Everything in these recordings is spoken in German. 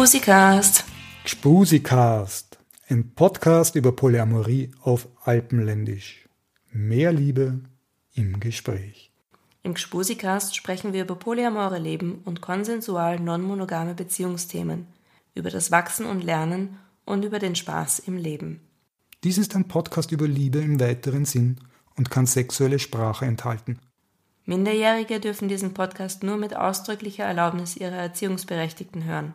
Gspusikast. Gspusikast, ein Podcast über Polyamorie auf Alpenländisch. Mehr Liebe im Gespräch. Im Gspusikast sprechen wir über polyamore Leben und konsensual non-monogame Beziehungsthemen, über das Wachsen und Lernen und über den Spaß im Leben. Dies ist ein Podcast über Liebe im weiteren Sinn und kann sexuelle Sprache enthalten. Minderjährige dürfen diesen Podcast nur mit ausdrücklicher Erlaubnis ihrer Erziehungsberechtigten hören.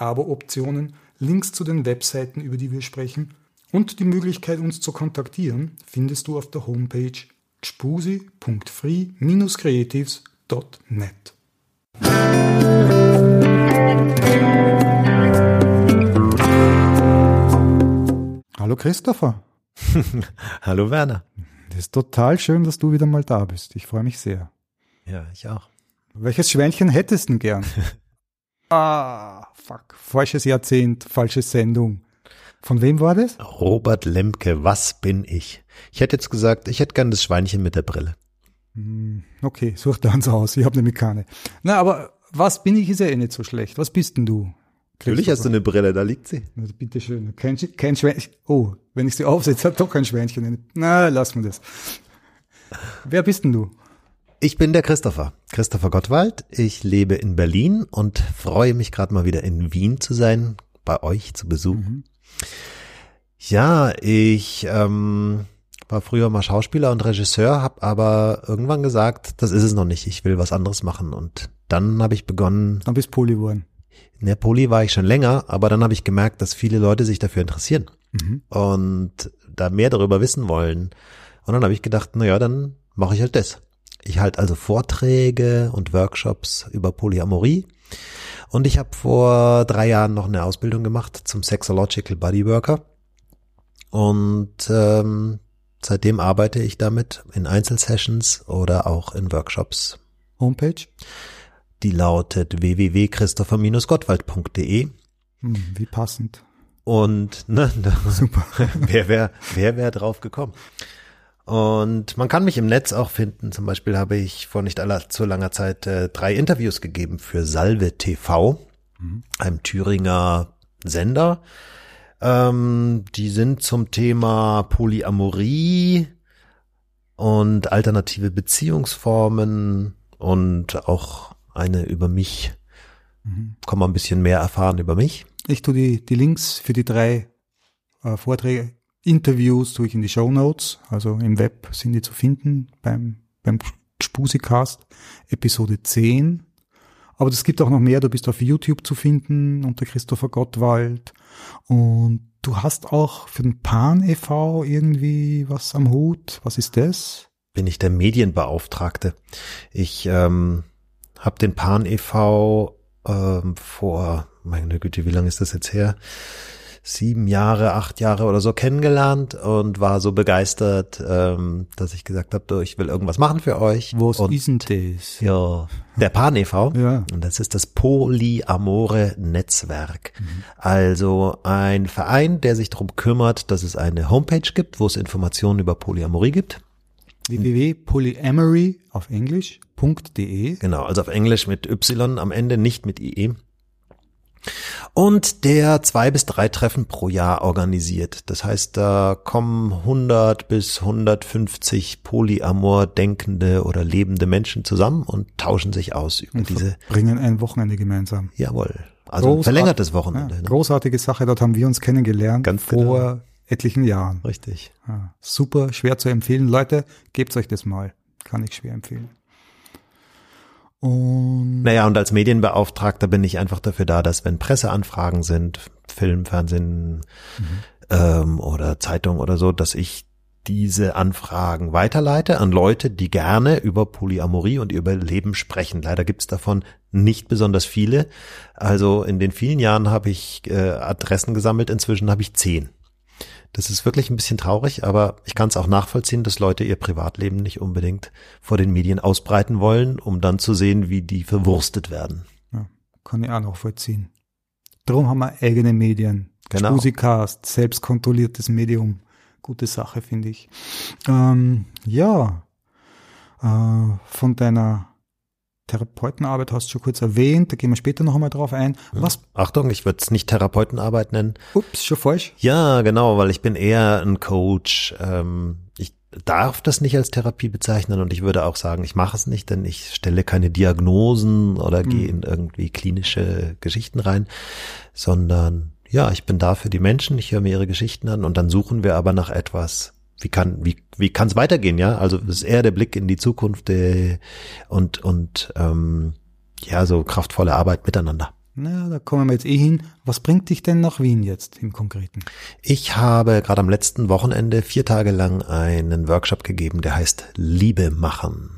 Abo-Optionen, Links zu den Webseiten, über die wir sprechen und die Möglichkeit, uns zu kontaktieren, findest du auf der Homepage gspusi.free-creatives.net. Hallo Christopher. Hallo Werner. Das ist total schön, dass du wieder mal da bist. Ich freue mich sehr. Ja, ich auch. Welches Schweinchen hättest du denn gern? ah, fuck. Falsches Jahrzehnt, falsche Sendung. Von wem war das? Robert Lemke, was bin ich? Ich hätte jetzt gesagt, ich hätte gern das Schweinchen mit der Brille. Hm, Okay, such da uns aus. Ich habe nämlich keine. Na, aber was bin ich, ist ja eh nicht so schlecht. Was bist denn du? Natürlich hast du eine Brille, da liegt sie. Also bitte schön. Kein, kein Schweinchen. Oh, wenn ich sie aufsetze, hat doch kein Schweinchen. Na, lass mir das. Wer bist denn du? Ich bin der Christopher, Christopher Gottwald. Ich lebe in Berlin und freue mich gerade mal wieder in Wien zu sein, bei euch zu Besuch. Ja, ich ähm, war früher mal Schauspieler und Regisseur, habe aber irgendwann gesagt, das ist es noch nicht, ich will was anderes machen. Und dann habe ich begonnen, Dann bist Poli geworden. in der Poli war ich schon länger, aber dann habe ich gemerkt, dass viele Leute sich dafür interessieren und da mehr darüber wissen wollen. Und dann habe ich gedacht, na ja, dann mache ich halt das. Ich halte also Vorträge und Workshops über Polyamorie. Und ich habe vor drei Jahren noch eine Ausbildung gemacht zum Sexological Bodyworker. Und ähm, seitdem arbeite ich damit in Einzelsessions oder auch in Workshops. Homepage? Die lautet www.christopher-gottwald.de. Hm, wie passend. Und ne, Super. wer wäre wer wär drauf gekommen? Und man kann mich im Netz auch finden. Zum Beispiel habe ich vor nicht allzu langer Zeit äh, drei Interviews gegeben für Salve TV, einem Thüringer Sender. Ähm, die sind zum Thema Polyamorie und alternative Beziehungsformen und auch eine über mich. Kann man ein bisschen mehr erfahren über mich. Ich tue die, die Links für die drei äh, Vorträge, Interviews tue ich in die Show Notes. Also im Web sind die zu finden beim, beim Spusikast Episode 10. Aber es gibt auch noch mehr. Du bist auf YouTube zu finden unter Christopher Gottwald. Und du hast auch für den Pan e.V. irgendwie was am Hut. Was ist das? bin ich der Medienbeauftragte. Ich ähm, habe den Pan e.V. Ähm, vor, meine Güte, wie lange ist das jetzt her? Sieben Jahre, acht Jahre oder so kennengelernt und war so begeistert, ähm, dass ich gesagt habe, ich will irgendwas machen für euch. Und ist das? ja, der Pan e.V. Ja. Und das ist das Polyamore Netzwerk. Also ein Verein, der sich darum kümmert, dass es eine Homepage gibt, wo es Informationen über Polyamorie gibt. www.polyamory auf Englisch.de. Genau, also auf Englisch mit Y am Ende, nicht mit IE. Und der zwei bis drei Treffen pro Jahr organisiert. Das heißt, da kommen 100 bis 150 polyamor denkende oder lebende Menschen zusammen und tauschen sich aus über diese, Bringen ein Wochenende gemeinsam. jawohl, also Großart- verlängertes Wochenende. Ja, ne? großartige Sache, dort haben wir uns kennengelernt Ganz vor etlichen Jahren. Richtig. Ja, super, schwer zu empfehlen. Leute, gebt euch das mal. Kann ich schwer empfehlen. Und Naja, und als Medienbeauftragter bin ich einfach dafür da, dass wenn Presseanfragen sind, Film, Fernsehen ähm, oder Zeitung oder so, dass ich diese Anfragen weiterleite an Leute, die gerne über Polyamorie und über Leben sprechen. Leider gibt's davon nicht besonders viele. Also in den vielen Jahren habe ich äh, Adressen gesammelt, inzwischen habe ich zehn. Das ist wirklich ein bisschen traurig, aber ich kann es auch nachvollziehen, dass Leute ihr Privatleben nicht unbedingt vor den Medien ausbreiten wollen, um dann zu sehen, wie die verwurstet werden. Ja, kann ich auch noch vollziehen. Darum haben wir eigene Medien. Genau. Spusikast, selbstkontrolliertes Medium. Gute Sache, finde ich. Ähm, ja, äh, von deiner Therapeutenarbeit hast du schon kurz erwähnt, da gehen wir später noch einmal drauf ein. Was, Achtung, ich würde es nicht Therapeutenarbeit nennen. ups, schon falsch? Ja, genau, weil ich bin eher ein Coach. Ähm, ich darf das nicht als Therapie bezeichnen und ich würde auch sagen, ich mache es nicht, denn ich stelle keine Diagnosen oder gehe in irgendwie klinische Geschichten rein, sondern ja, ich bin da für die Menschen, ich höre mir ihre Geschichten an und dann suchen wir aber nach etwas. Wie kann wie wie kann es weitergehen? Ja, also das ist eher der Blick in die Zukunft äh, und und ähm, ja so kraftvolle Arbeit miteinander. Na, da kommen wir jetzt eh hin. Was bringt dich denn nach Wien jetzt im Konkreten? Ich habe gerade am letzten Wochenende vier Tage lang einen Workshop gegeben, der heißt Liebe machen.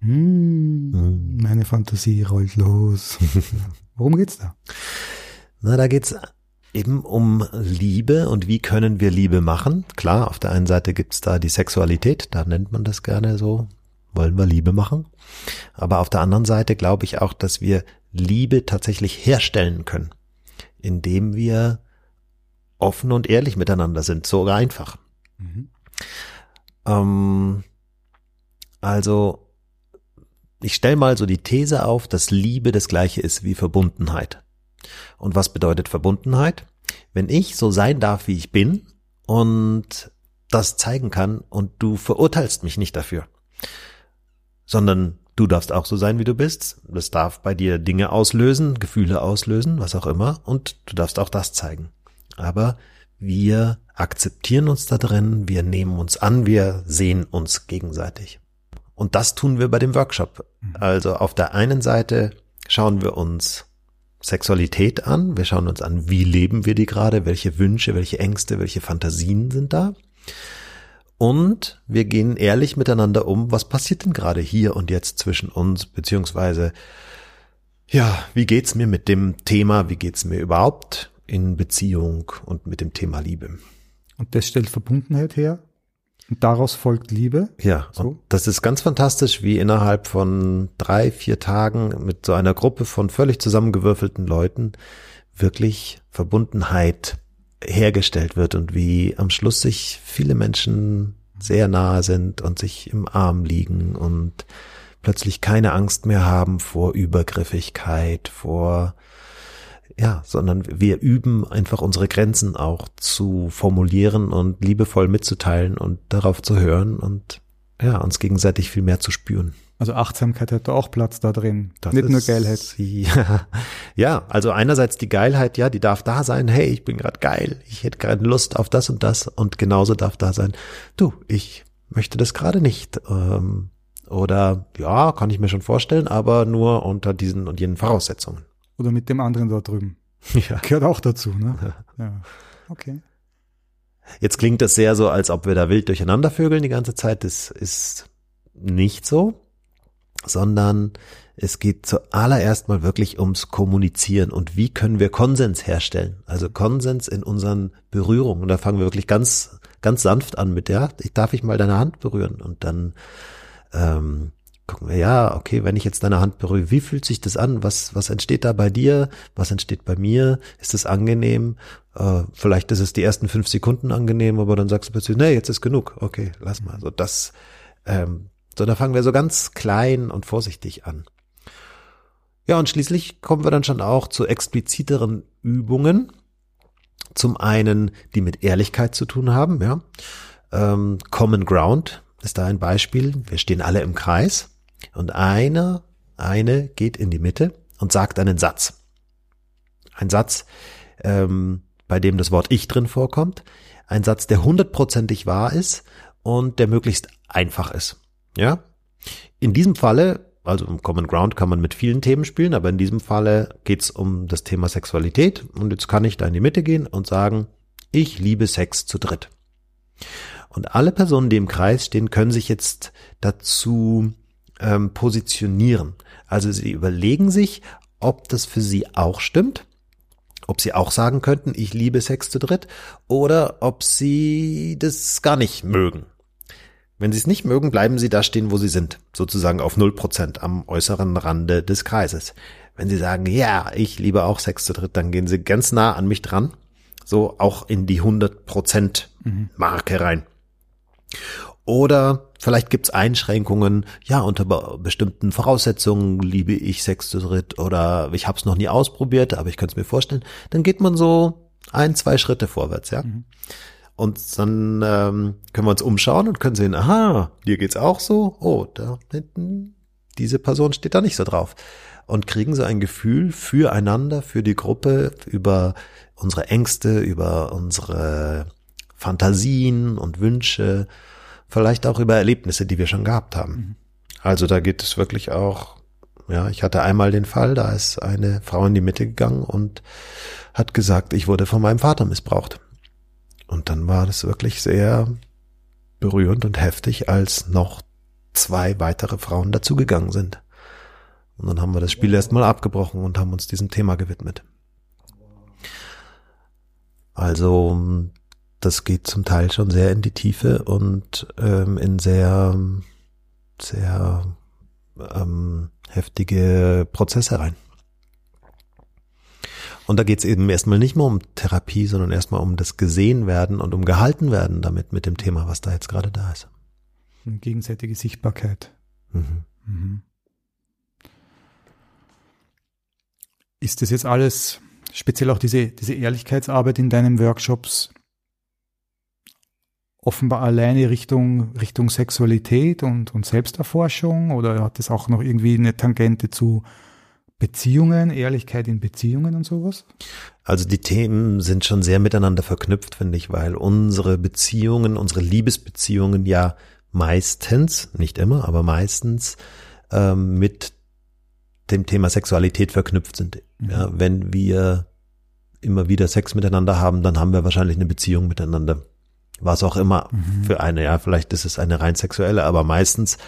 Hm, Meine Fantasie rollt los. Worum geht's da? Na, da geht's eben um Liebe und wie können wir Liebe machen. Klar, auf der einen Seite gibt's da die Sexualität, da nennt man das gerne so, wollen wir Liebe machen. Aber auf der anderen Seite glaube ich auch, dass wir Liebe tatsächlich herstellen können, indem wir offen und ehrlich miteinander sind. So einfach. Ähm, also, ich stelle mal so die These auf, dass Liebe das gleiche ist wie Verbundenheit. Und was bedeutet Verbundenheit? Wenn ich so sein darf, wie ich bin und das zeigen kann und du verurteilst mich nicht dafür, sondern du darfst auch so sein, wie du bist. Das darf bei dir Dinge auslösen, Gefühle auslösen, was auch immer, und du darfst auch das zeigen. Aber wir akzeptieren uns da drin, wir nehmen uns an, wir sehen uns gegenseitig. Und das tun wir bei dem Workshop. Also auf der einen Seite schauen wir uns Sexualität an, wir schauen uns an, wie leben wir die gerade, welche Wünsche, welche Ängste, welche Fantasien sind da. Und wir gehen ehrlich miteinander um, was passiert denn gerade hier und jetzt zwischen uns, beziehungsweise, ja, wie geht's mir mit dem Thema, wie geht's mir überhaupt in Beziehung und mit dem Thema Liebe? Und das stellt Verbundenheit her. Und daraus folgt Liebe. Ja, So. das ist ganz fantastisch, wie innerhalb von drei, vier Tagen mit so einer Gruppe von völlig zusammengewürfelten Leuten wirklich Verbundenheit hergestellt wird und wie am Schluss sich viele Menschen sehr nahe sind und sich im Arm liegen und plötzlich keine Angst mehr haben vor Übergriffigkeit, vor ja, sondern wir üben einfach unsere Grenzen auch zu formulieren und liebevoll mitzuteilen und darauf zu hören und ja, uns gegenseitig viel mehr zu spüren. Also Achtsamkeit hat da auch Platz da drin. Das Nicht nur ist- Geilheit. Ja, ja, also einerseits die Geilheit, ja, die darf da sein. Hey, ich bin gerade geil. Ich hätte gerade Lust auf das und das. Und genauso darf da sein. Du, ich möchte das gerade nicht. Ähm, oder ja, kann ich mir schon vorstellen, aber nur unter diesen und jenen Voraussetzungen. Oder mit dem anderen da drüben. Ja. Gehört auch dazu, ne? Ja. Okay. Jetzt klingt das sehr so, als ob wir da wild durcheinander vögeln die ganze Zeit. Das ist nicht so, sondern es geht zuallererst mal wirklich ums Kommunizieren und wie können wir Konsens herstellen. Also Konsens in unseren Berührungen. Und da fangen wir wirklich ganz, ganz sanft an mit, ja, ich darf ich mal deine Hand berühren und dann ähm, gucken wir, ja, okay, wenn ich jetzt deine Hand berühre, wie fühlt sich das an? Was, was entsteht da bei dir? Was entsteht bei mir? Ist es angenehm? Äh, vielleicht ist es die ersten fünf Sekunden angenehm, aber dann sagst du plötzlich, nee, jetzt ist genug. Okay, lass mal. So das, ähm, so da fangen wir so ganz klein und vorsichtig an. Ja, und schließlich kommen wir dann schon auch zu expliziteren Übungen. Zum einen, die mit Ehrlichkeit zu tun haben, ja. Ähm, Common Ground ist da ein Beispiel. Wir stehen alle im Kreis und einer, eine geht in die Mitte und sagt einen Satz. Ein Satz, ähm, bei dem das Wort Ich drin vorkommt. Ein Satz, der hundertprozentig wahr ist und der möglichst einfach ist. Ja. In diesem Falle, also im Common Ground kann man mit vielen Themen spielen, aber in diesem Falle geht's um das Thema Sexualität und jetzt kann ich da in die Mitte gehen und sagen, ich liebe Sex zu dritt. Und alle Personen, die im Kreis stehen, können sich jetzt dazu ähm, positionieren. Also sie überlegen sich, ob das für sie auch stimmt, ob sie auch sagen könnten, ich liebe Sex zu dritt, oder ob sie das gar nicht mögen. Wenn sie es nicht mögen, bleiben sie da stehen, wo sie sind, sozusagen auf null Prozent am äußeren Rande des Kreises. Wenn sie sagen, ja, ich liebe auch Sex zu dritt, dann gehen sie ganz nah an mich dran, so auch in die 100 Prozent Marke rein. Oder vielleicht gibt's Einschränkungen, ja, unter bestimmten Voraussetzungen liebe ich Sex zu dritt oder ich habe es noch nie ausprobiert, aber ich könnte es mir vorstellen. Dann geht man so ein, zwei Schritte vorwärts, ja. Mhm. Und dann ähm, können wir uns umschauen und können sehen, aha, dir geht's auch so. Oh, da hinten, diese Person steht da nicht so drauf. Und kriegen so ein Gefühl füreinander, für die Gruppe, über unsere Ängste, über unsere Fantasien und Wünsche, vielleicht auch über Erlebnisse, die wir schon gehabt haben. Mhm. Also da geht es wirklich auch, ja, ich hatte einmal den Fall, da ist eine Frau in die Mitte gegangen und hat gesagt, ich wurde von meinem Vater missbraucht. Und dann war das wirklich sehr berührend und heftig, als noch zwei weitere Frauen dazugegangen sind. Und dann haben wir das Spiel erstmal abgebrochen und haben uns diesem Thema gewidmet. Also das geht zum Teil schon sehr in die Tiefe und ähm, in sehr, sehr ähm, heftige Prozesse rein. Und da geht es eben erstmal nicht mehr um Therapie, sondern erstmal um das gesehen werden und um gehalten werden damit mit dem Thema, was da jetzt gerade da ist. Eine gegenseitige Sichtbarkeit. Mhm. Mhm. Ist das jetzt alles, speziell auch diese, diese Ehrlichkeitsarbeit in deinen Workshops, offenbar alleine Richtung, Richtung Sexualität und, und Selbsterforschung oder hat das auch noch irgendwie eine Tangente zu Beziehungen, Ehrlichkeit in Beziehungen und sowas? Also die Themen sind schon sehr miteinander verknüpft, finde ich, weil unsere Beziehungen, unsere Liebesbeziehungen ja meistens, nicht immer, aber meistens ähm, mit dem Thema Sexualität verknüpft sind. Mhm. Ja, wenn wir immer wieder Sex miteinander haben, dann haben wir wahrscheinlich eine Beziehung miteinander was auch immer mhm. für eine, ja, vielleicht ist es eine rein sexuelle, aber meistens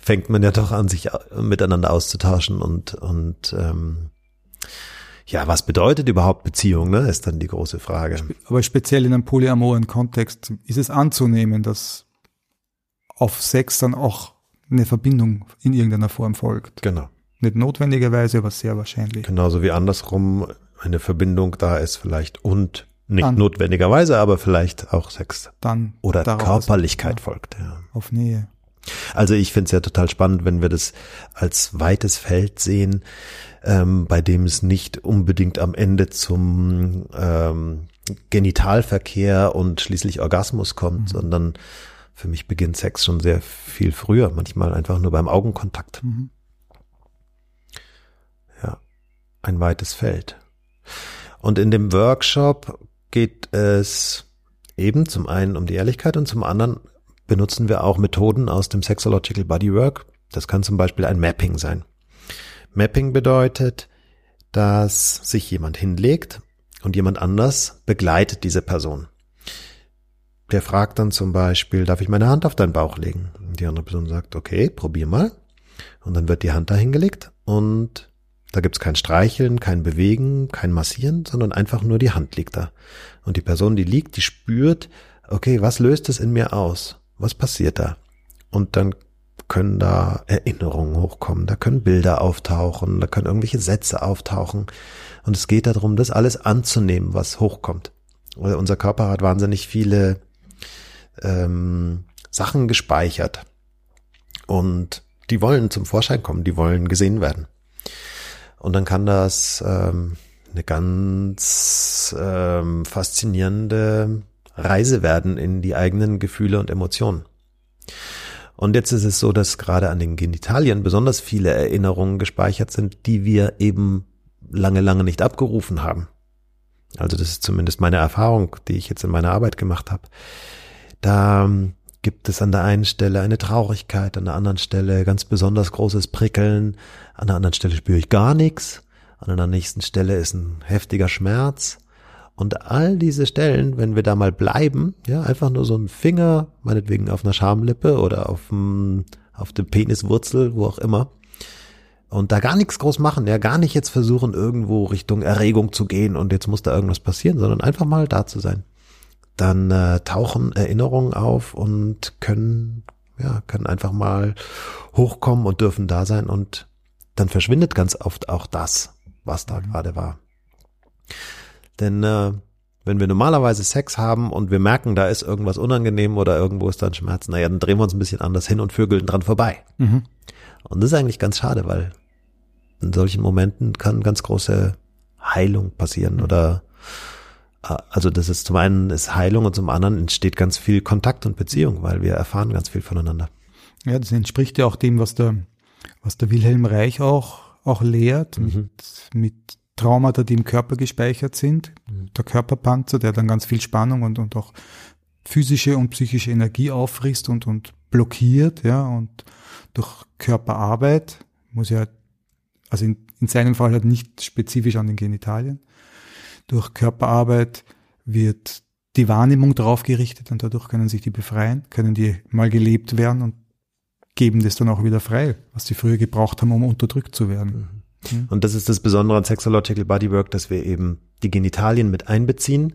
fängt man ja doch an, sich miteinander auszutauschen und, und ähm, ja, was bedeutet überhaupt Beziehung, ne, ist dann die große Frage. Aber speziell in einem polyamoren Kontext ist es anzunehmen, dass auf Sex dann auch eine Verbindung in irgendeiner Form folgt. Genau. Nicht notwendigerweise, aber sehr wahrscheinlich. Genauso wie andersrum eine Verbindung da ist vielleicht und nicht dann, notwendigerweise, aber vielleicht auch Sex. Dann oder Körperlichkeit folgt. Ja. Auf Nähe. Also ich finde es ja total spannend, wenn wir das als weites Feld sehen, ähm, bei dem es nicht unbedingt am Ende zum ähm, Genitalverkehr und schließlich Orgasmus kommt, mhm. sondern für mich beginnt Sex schon sehr viel früher, manchmal einfach nur beim Augenkontakt. Mhm. Ja, ein weites Feld. Und in dem Workshop geht es eben zum einen um die Ehrlichkeit und zum anderen benutzen wir auch Methoden aus dem Sexological Bodywork. Das kann zum Beispiel ein Mapping sein. Mapping bedeutet, dass sich jemand hinlegt und jemand anders begleitet diese Person. Der fragt dann zum Beispiel, darf ich meine Hand auf deinen Bauch legen? Und die andere Person sagt, okay, probier mal. Und dann wird die Hand da hingelegt und da gibt's kein Streicheln, kein Bewegen, kein Massieren, sondern einfach nur die Hand liegt da. Und die Person, die liegt, die spürt, okay, was löst es in mir aus? Was passiert da? Und dann können da Erinnerungen hochkommen, da können Bilder auftauchen, da können irgendwelche Sätze auftauchen. Und es geht darum, das alles anzunehmen, was hochkommt. Unser Körper hat wahnsinnig viele ähm, Sachen gespeichert. Und die wollen zum Vorschein kommen, die wollen gesehen werden. Und dann kann das ähm, eine ganz ähm, faszinierende Reise werden in die eigenen Gefühle und Emotionen. Und jetzt ist es so, dass gerade an den Genitalien besonders viele Erinnerungen gespeichert sind, die wir eben lange, lange nicht abgerufen haben. Also das ist zumindest meine Erfahrung, die ich jetzt in meiner Arbeit gemacht habe. Da gibt es an der einen Stelle eine Traurigkeit, an der anderen Stelle ganz besonders großes Prickeln, an der anderen Stelle spüre ich gar nichts, an der nächsten Stelle ist ein heftiger Schmerz Und all diese Stellen, wenn wir da mal bleiben, ja, einfach nur so ein Finger, meinetwegen auf einer Schamlippe oder auf dem, auf dem Peniswurzel, wo auch immer, und da gar nichts groß machen, ja, gar nicht jetzt versuchen, irgendwo Richtung Erregung zu gehen und jetzt muss da irgendwas passieren, sondern einfach mal da zu sein. Dann äh, tauchen Erinnerungen auf und können, ja, können einfach mal hochkommen und dürfen da sein und dann verschwindet ganz oft auch das, was da mhm. gerade war. Denn äh, wenn wir normalerweise Sex haben und wir merken, da ist irgendwas unangenehm oder irgendwo ist dann Schmerz, naja, dann drehen wir uns ein bisschen anders hin und vögeln dran vorbei. Mhm. Und das ist eigentlich ganz schade, weil in solchen Momenten kann ganz große Heilung passieren oder äh, also das ist zum einen ist Heilung und zum anderen entsteht ganz viel Kontakt und Beziehung, weil wir erfahren ganz viel voneinander. Ja, das entspricht ja auch dem, was der, was der Wilhelm Reich auch, auch lehrt, mhm. mit, mit Traumata, die im Körper gespeichert sind. Mhm. Der Körperpanzer, der dann ganz viel Spannung und, und auch physische und psychische Energie auffrisst und, und blockiert, ja, und durch Körperarbeit, muss ja, also in, in seinem Fall halt nicht spezifisch an den Genitalien, durch Körperarbeit wird die Wahrnehmung drauf gerichtet und dadurch können sich die befreien, können die mal gelebt werden und geben das dann auch wieder frei, was sie früher gebraucht haben, um unterdrückt zu werden. Mhm. mhm. Und das ist das Besondere an Sexological Bodywork, dass wir eben die Genitalien mit einbeziehen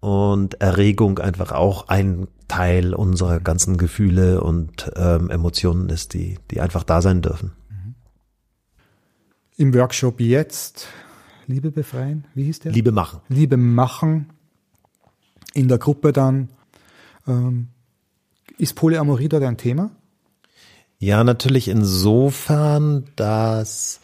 und Erregung einfach auch ein Teil unserer ganzen Gefühle und ähm, Emotionen ist, die, die einfach da sein dürfen. Mhm. Im Workshop jetzt Liebe befreien, wie hieß der? Liebe machen. Liebe machen. In der Gruppe dann ähm, ist Polyamorie dort ein Thema? Ja, natürlich insofern, dass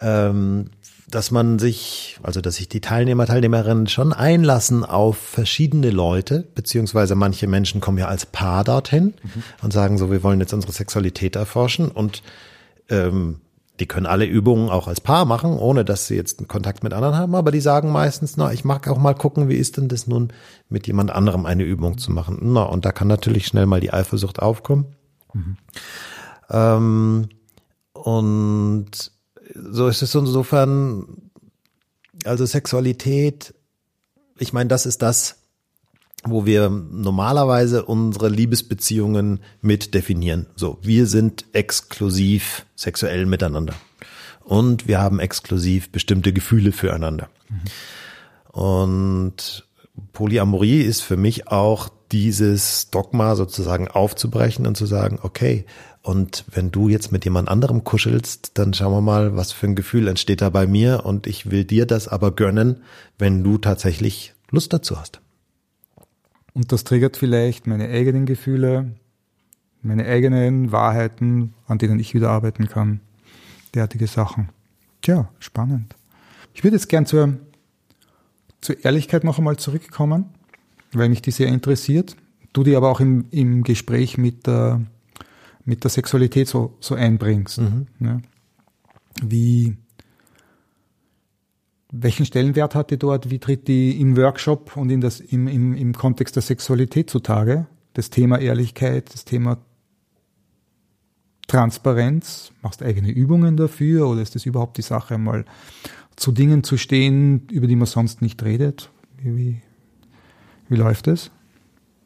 ähm, dass man sich, also dass sich die Teilnehmer, Teilnehmerinnen schon einlassen auf verschiedene Leute, beziehungsweise manche Menschen kommen ja als Paar dorthin mhm. und sagen so, wir wollen jetzt unsere Sexualität erforschen und ähm, die können alle Übungen auch als Paar machen, ohne dass sie jetzt einen Kontakt mit anderen haben, aber die sagen meistens, na, ich mag auch mal gucken, wie ist denn das nun, mit jemand anderem eine Übung zu machen. Na, und da kann natürlich schnell mal die Eifersucht aufkommen. Mhm. Ähm, und so ist es insofern, also Sexualität, ich meine, das ist das, wo wir normalerweise unsere Liebesbeziehungen mit definieren. So, wir sind exklusiv sexuell miteinander. Und wir haben exklusiv bestimmte Gefühle füreinander. Mhm. Und Polyamorie ist für mich auch dieses Dogma sozusagen aufzubrechen und zu sagen, okay, und wenn du jetzt mit jemand anderem kuschelst, dann schauen wir mal, was für ein Gefühl entsteht da bei mir. Und ich will dir das aber gönnen, wenn du tatsächlich Lust dazu hast. Und das triggert vielleicht meine eigenen Gefühle, meine eigenen Wahrheiten, an denen ich wieder arbeiten kann. Derartige Sachen. Tja, spannend. Ich würde jetzt gern zur, zur Ehrlichkeit noch einmal zurückkommen, weil mich die sehr interessiert. Du die aber auch im, im Gespräch mit der mit der Sexualität so, so einbringst. Mhm. Ne? Wie, welchen Stellenwert hat die dort? Wie tritt die im Workshop und in das, im, im, im Kontext der Sexualität zutage? Das Thema Ehrlichkeit, das Thema Transparenz. Machst du eigene Übungen dafür oder ist das überhaupt die Sache, mal zu Dingen zu stehen, über die man sonst nicht redet? Wie, wie, wie läuft es?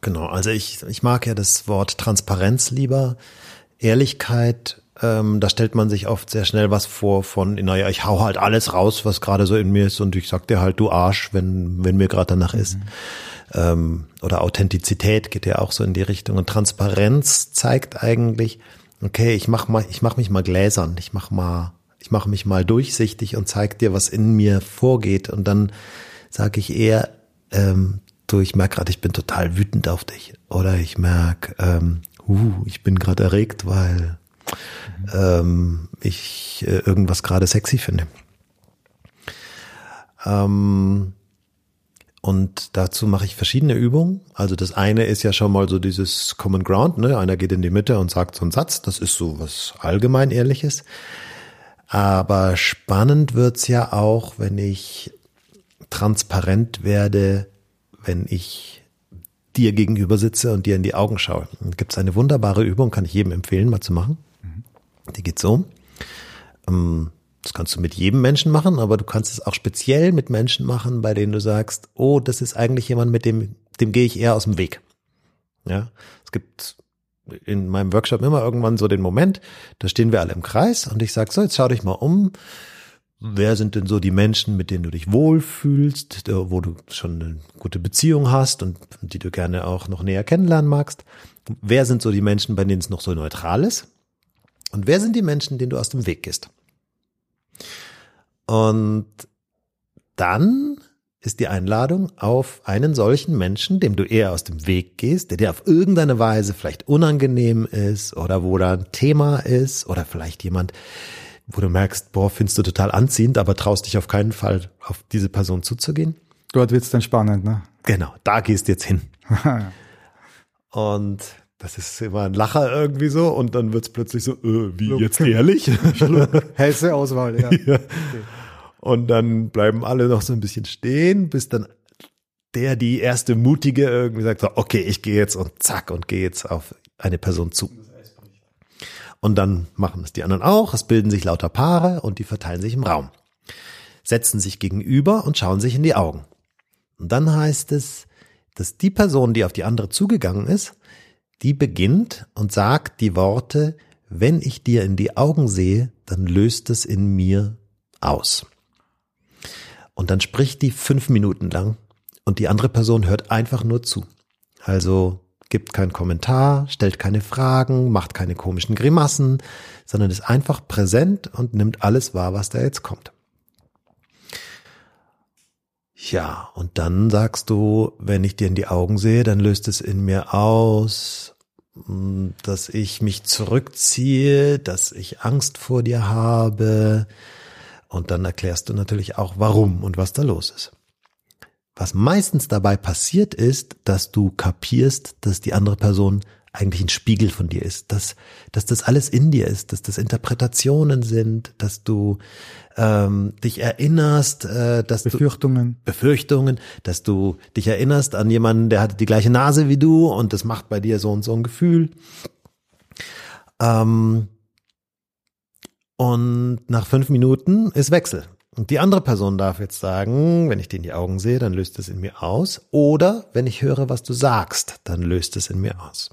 Genau, also ich, ich mag ja das Wort Transparenz lieber. Ehrlichkeit, ähm, da stellt man sich oft sehr schnell was vor von, naja, ich hau halt alles raus, was gerade so in mir ist und ich sag dir halt, du Arsch, wenn, wenn mir gerade danach ist. Ähm, oder Authentizität geht ja auch so in die Richtung. Und Transparenz zeigt eigentlich, okay, ich mach mal, ich mach mich mal gläsern, ich mach mal, ich mache mich mal durchsichtig und zeig dir, was in mir vorgeht. Und dann sage ich eher, ähm, du, ich merke gerade, ich bin total wütend auf dich. Oder ich merke, ähm, uh, ich bin gerade erregt, weil ähm, ich äh, irgendwas gerade sexy finde. Ähm, und dazu mache ich verschiedene Übungen. Also das eine ist ja schon mal so dieses Common Ground, ne? Einer geht in die Mitte und sagt so einen Satz. Das ist so was allgemein ehrliches. Aber spannend wird's ja auch, wenn ich transparent werde, wenn ich dir gegenüber sitze und dir in die Augen schaue. Gibt es eine wunderbare Übung, kann ich jedem empfehlen, mal zu machen. Die geht so. Ähm, Das kannst du mit jedem Menschen machen, aber du kannst es auch speziell mit Menschen machen, bei denen du sagst, oh, das ist eigentlich jemand, mit dem, dem gehe ich eher aus dem Weg. Ja, es gibt in meinem Workshop immer irgendwann so den Moment, da stehen wir alle im Kreis und ich sage so, jetzt schau dich mal um. Wer sind denn so die Menschen, mit denen du dich wohlfühlst, wo du schon eine gute Beziehung hast und die du gerne auch noch näher kennenlernen magst? Wer sind so die Menschen, bei denen es noch so neutral ist? Und wer sind die Menschen, denen du aus dem Weg gehst? Und dann ist die Einladung auf einen solchen Menschen, dem du eher aus dem Weg gehst, der dir auf irgendeine Weise vielleicht unangenehm ist oder wo da ein Thema ist oder vielleicht jemand, wo du merkst, boah, findest du total anziehend, aber traust dich auf keinen Fall auf diese Person zuzugehen. Dort wird's dann spannend, ne? Genau, da gehst du jetzt hin. und das ist immer ein Lacher irgendwie so und dann wird's plötzlich so, äh, wie Look. jetzt ehrlich? Hälfte Auswahl, ja. ja. Okay. Und dann bleiben alle noch so ein bisschen stehen, bis dann der, die erste Mutige irgendwie sagt, so, okay, ich gehe jetzt und zack und gehe jetzt auf eine Person zu. Und dann machen es die anderen auch. Es bilden sich lauter Paare und die verteilen sich im Raum. Setzen sich gegenüber und schauen sich in die Augen. Und dann heißt es, dass die Person, die auf die andere zugegangen ist, die beginnt und sagt die Worte, wenn ich dir in die Augen sehe, dann löst es in mir aus. Und dann spricht die fünf Minuten lang und die andere Person hört einfach nur zu. Also gibt keinen Kommentar, stellt keine Fragen, macht keine komischen Grimassen, sondern ist einfach präsent und nimmt alles wahr, was da jetzt kommt. Ja, und dann sagst du, wenn ich dir in die Augen sehe, dann löst es in mir aus, hm, dass ich mich zurückziehe, dass ich Angst vor dir habe, und dann erklärst du natürlich auch, warum und was da los ist. Was meistens dabei passiert ist, dass du kapierst, dass die andere Person eigentlich ein Spiegel von dir ist, dass, dass das alles in dir ist, dass das Interpretationen sind, dass du ähm, dich erinnerst, äh, dass Befürchtungen. du Befürchtungen, dass du dich erinnerst an jemanden, der hatte die gleiche Nase wie du und das macht bei dir so und so ein Gefühl. Ähm, und nach fünf Minuten ist Wechsel. Und die andere Person darf jetzt sagen, wenn ich dir in die Augen sehe, dann löst es in mir aus. Oder wenn ich höre, was du sagst, dann löst es in mir aus.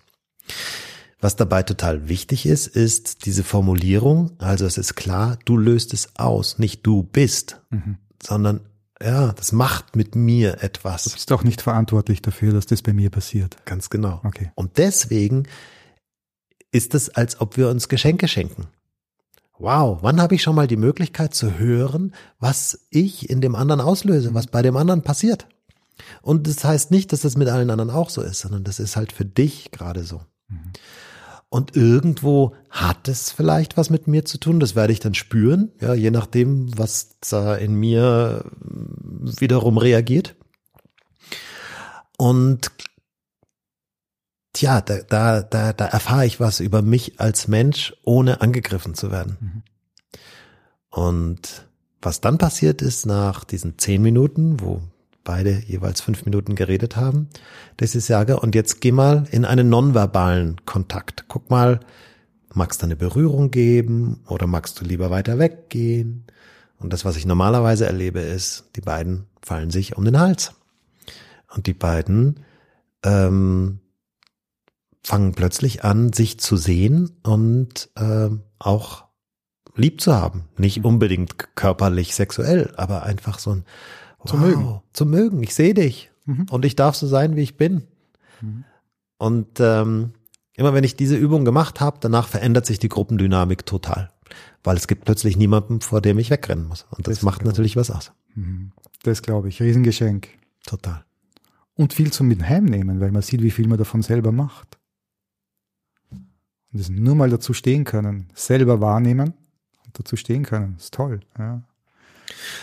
Was dabei total wichtig ist, ist diese Formulierung. Also es ist klar, du löst es aus, nicht du bist, mhm. sondern ja, das macht mit mir etwas. Du bist doch nicht verantwortlich dafür, dass das bei mir passiert. Ganz genau. Okay. Und deswegen ist es, als ob wir uns Geschenke schenken wow, wann habe ich schon mal die Möglichkeit zu hören, was ich in dem anderen auslöse, was bei dem anderen passiert? Und das heißt nicht, dass das mit allen anderen auch so ist, sondern das ist halt für dich gerade so. Mhm. Und irgendwo hat es vielleicht was mit mir zu tun, das werde ich dann spüren, ja, je nachdem, was da in mir wiederum reagiert. Und tja, da, da, da, da erfahre ich was über mich als Mensch, ohne angegriffen zu werden. Mhm. Und was dann passiert ist nach diesen zehn Minuten, wo beide jeweils fünf Minuten geredet haben, dass ich sage, und jetzt geh mal in einen nonverbalen Kontakt. Guck mal, magst du eine Berührung geben oder magst du lieber weiter weggehen? Und das, was ich normalerweise erlebe, ist, die beiden fallen sich um den Hals. Und die beiden ähm, fangen plötzlich an, sich zu sehen und äh, auch lieb zu haben. Nicht mhm. unbedingt körperlich, sexuell, aber einfach so ein wow, zu mögen. Zu mögen. Ich sehe dich mhm. und ich darf so sein, wie ich bin. Mhm. Und ähm, immer wenn ich diese Übung gemacht habe, danach verändert sich die Gruppendynamik total. Weil es gibt plötzlich niemanden, vor dem ich wegrennen muss. Und das, das macht natürlich was aus. Mhm. Das glaube ich. Riesengeschenk. Total. Und viel zum mit heimnehmen, weil man sieht, wie viel man davon selber macht. Und das nur mal dazu stehen können, selber wahrnehmen und dazu stehen können, ist toll. Ja.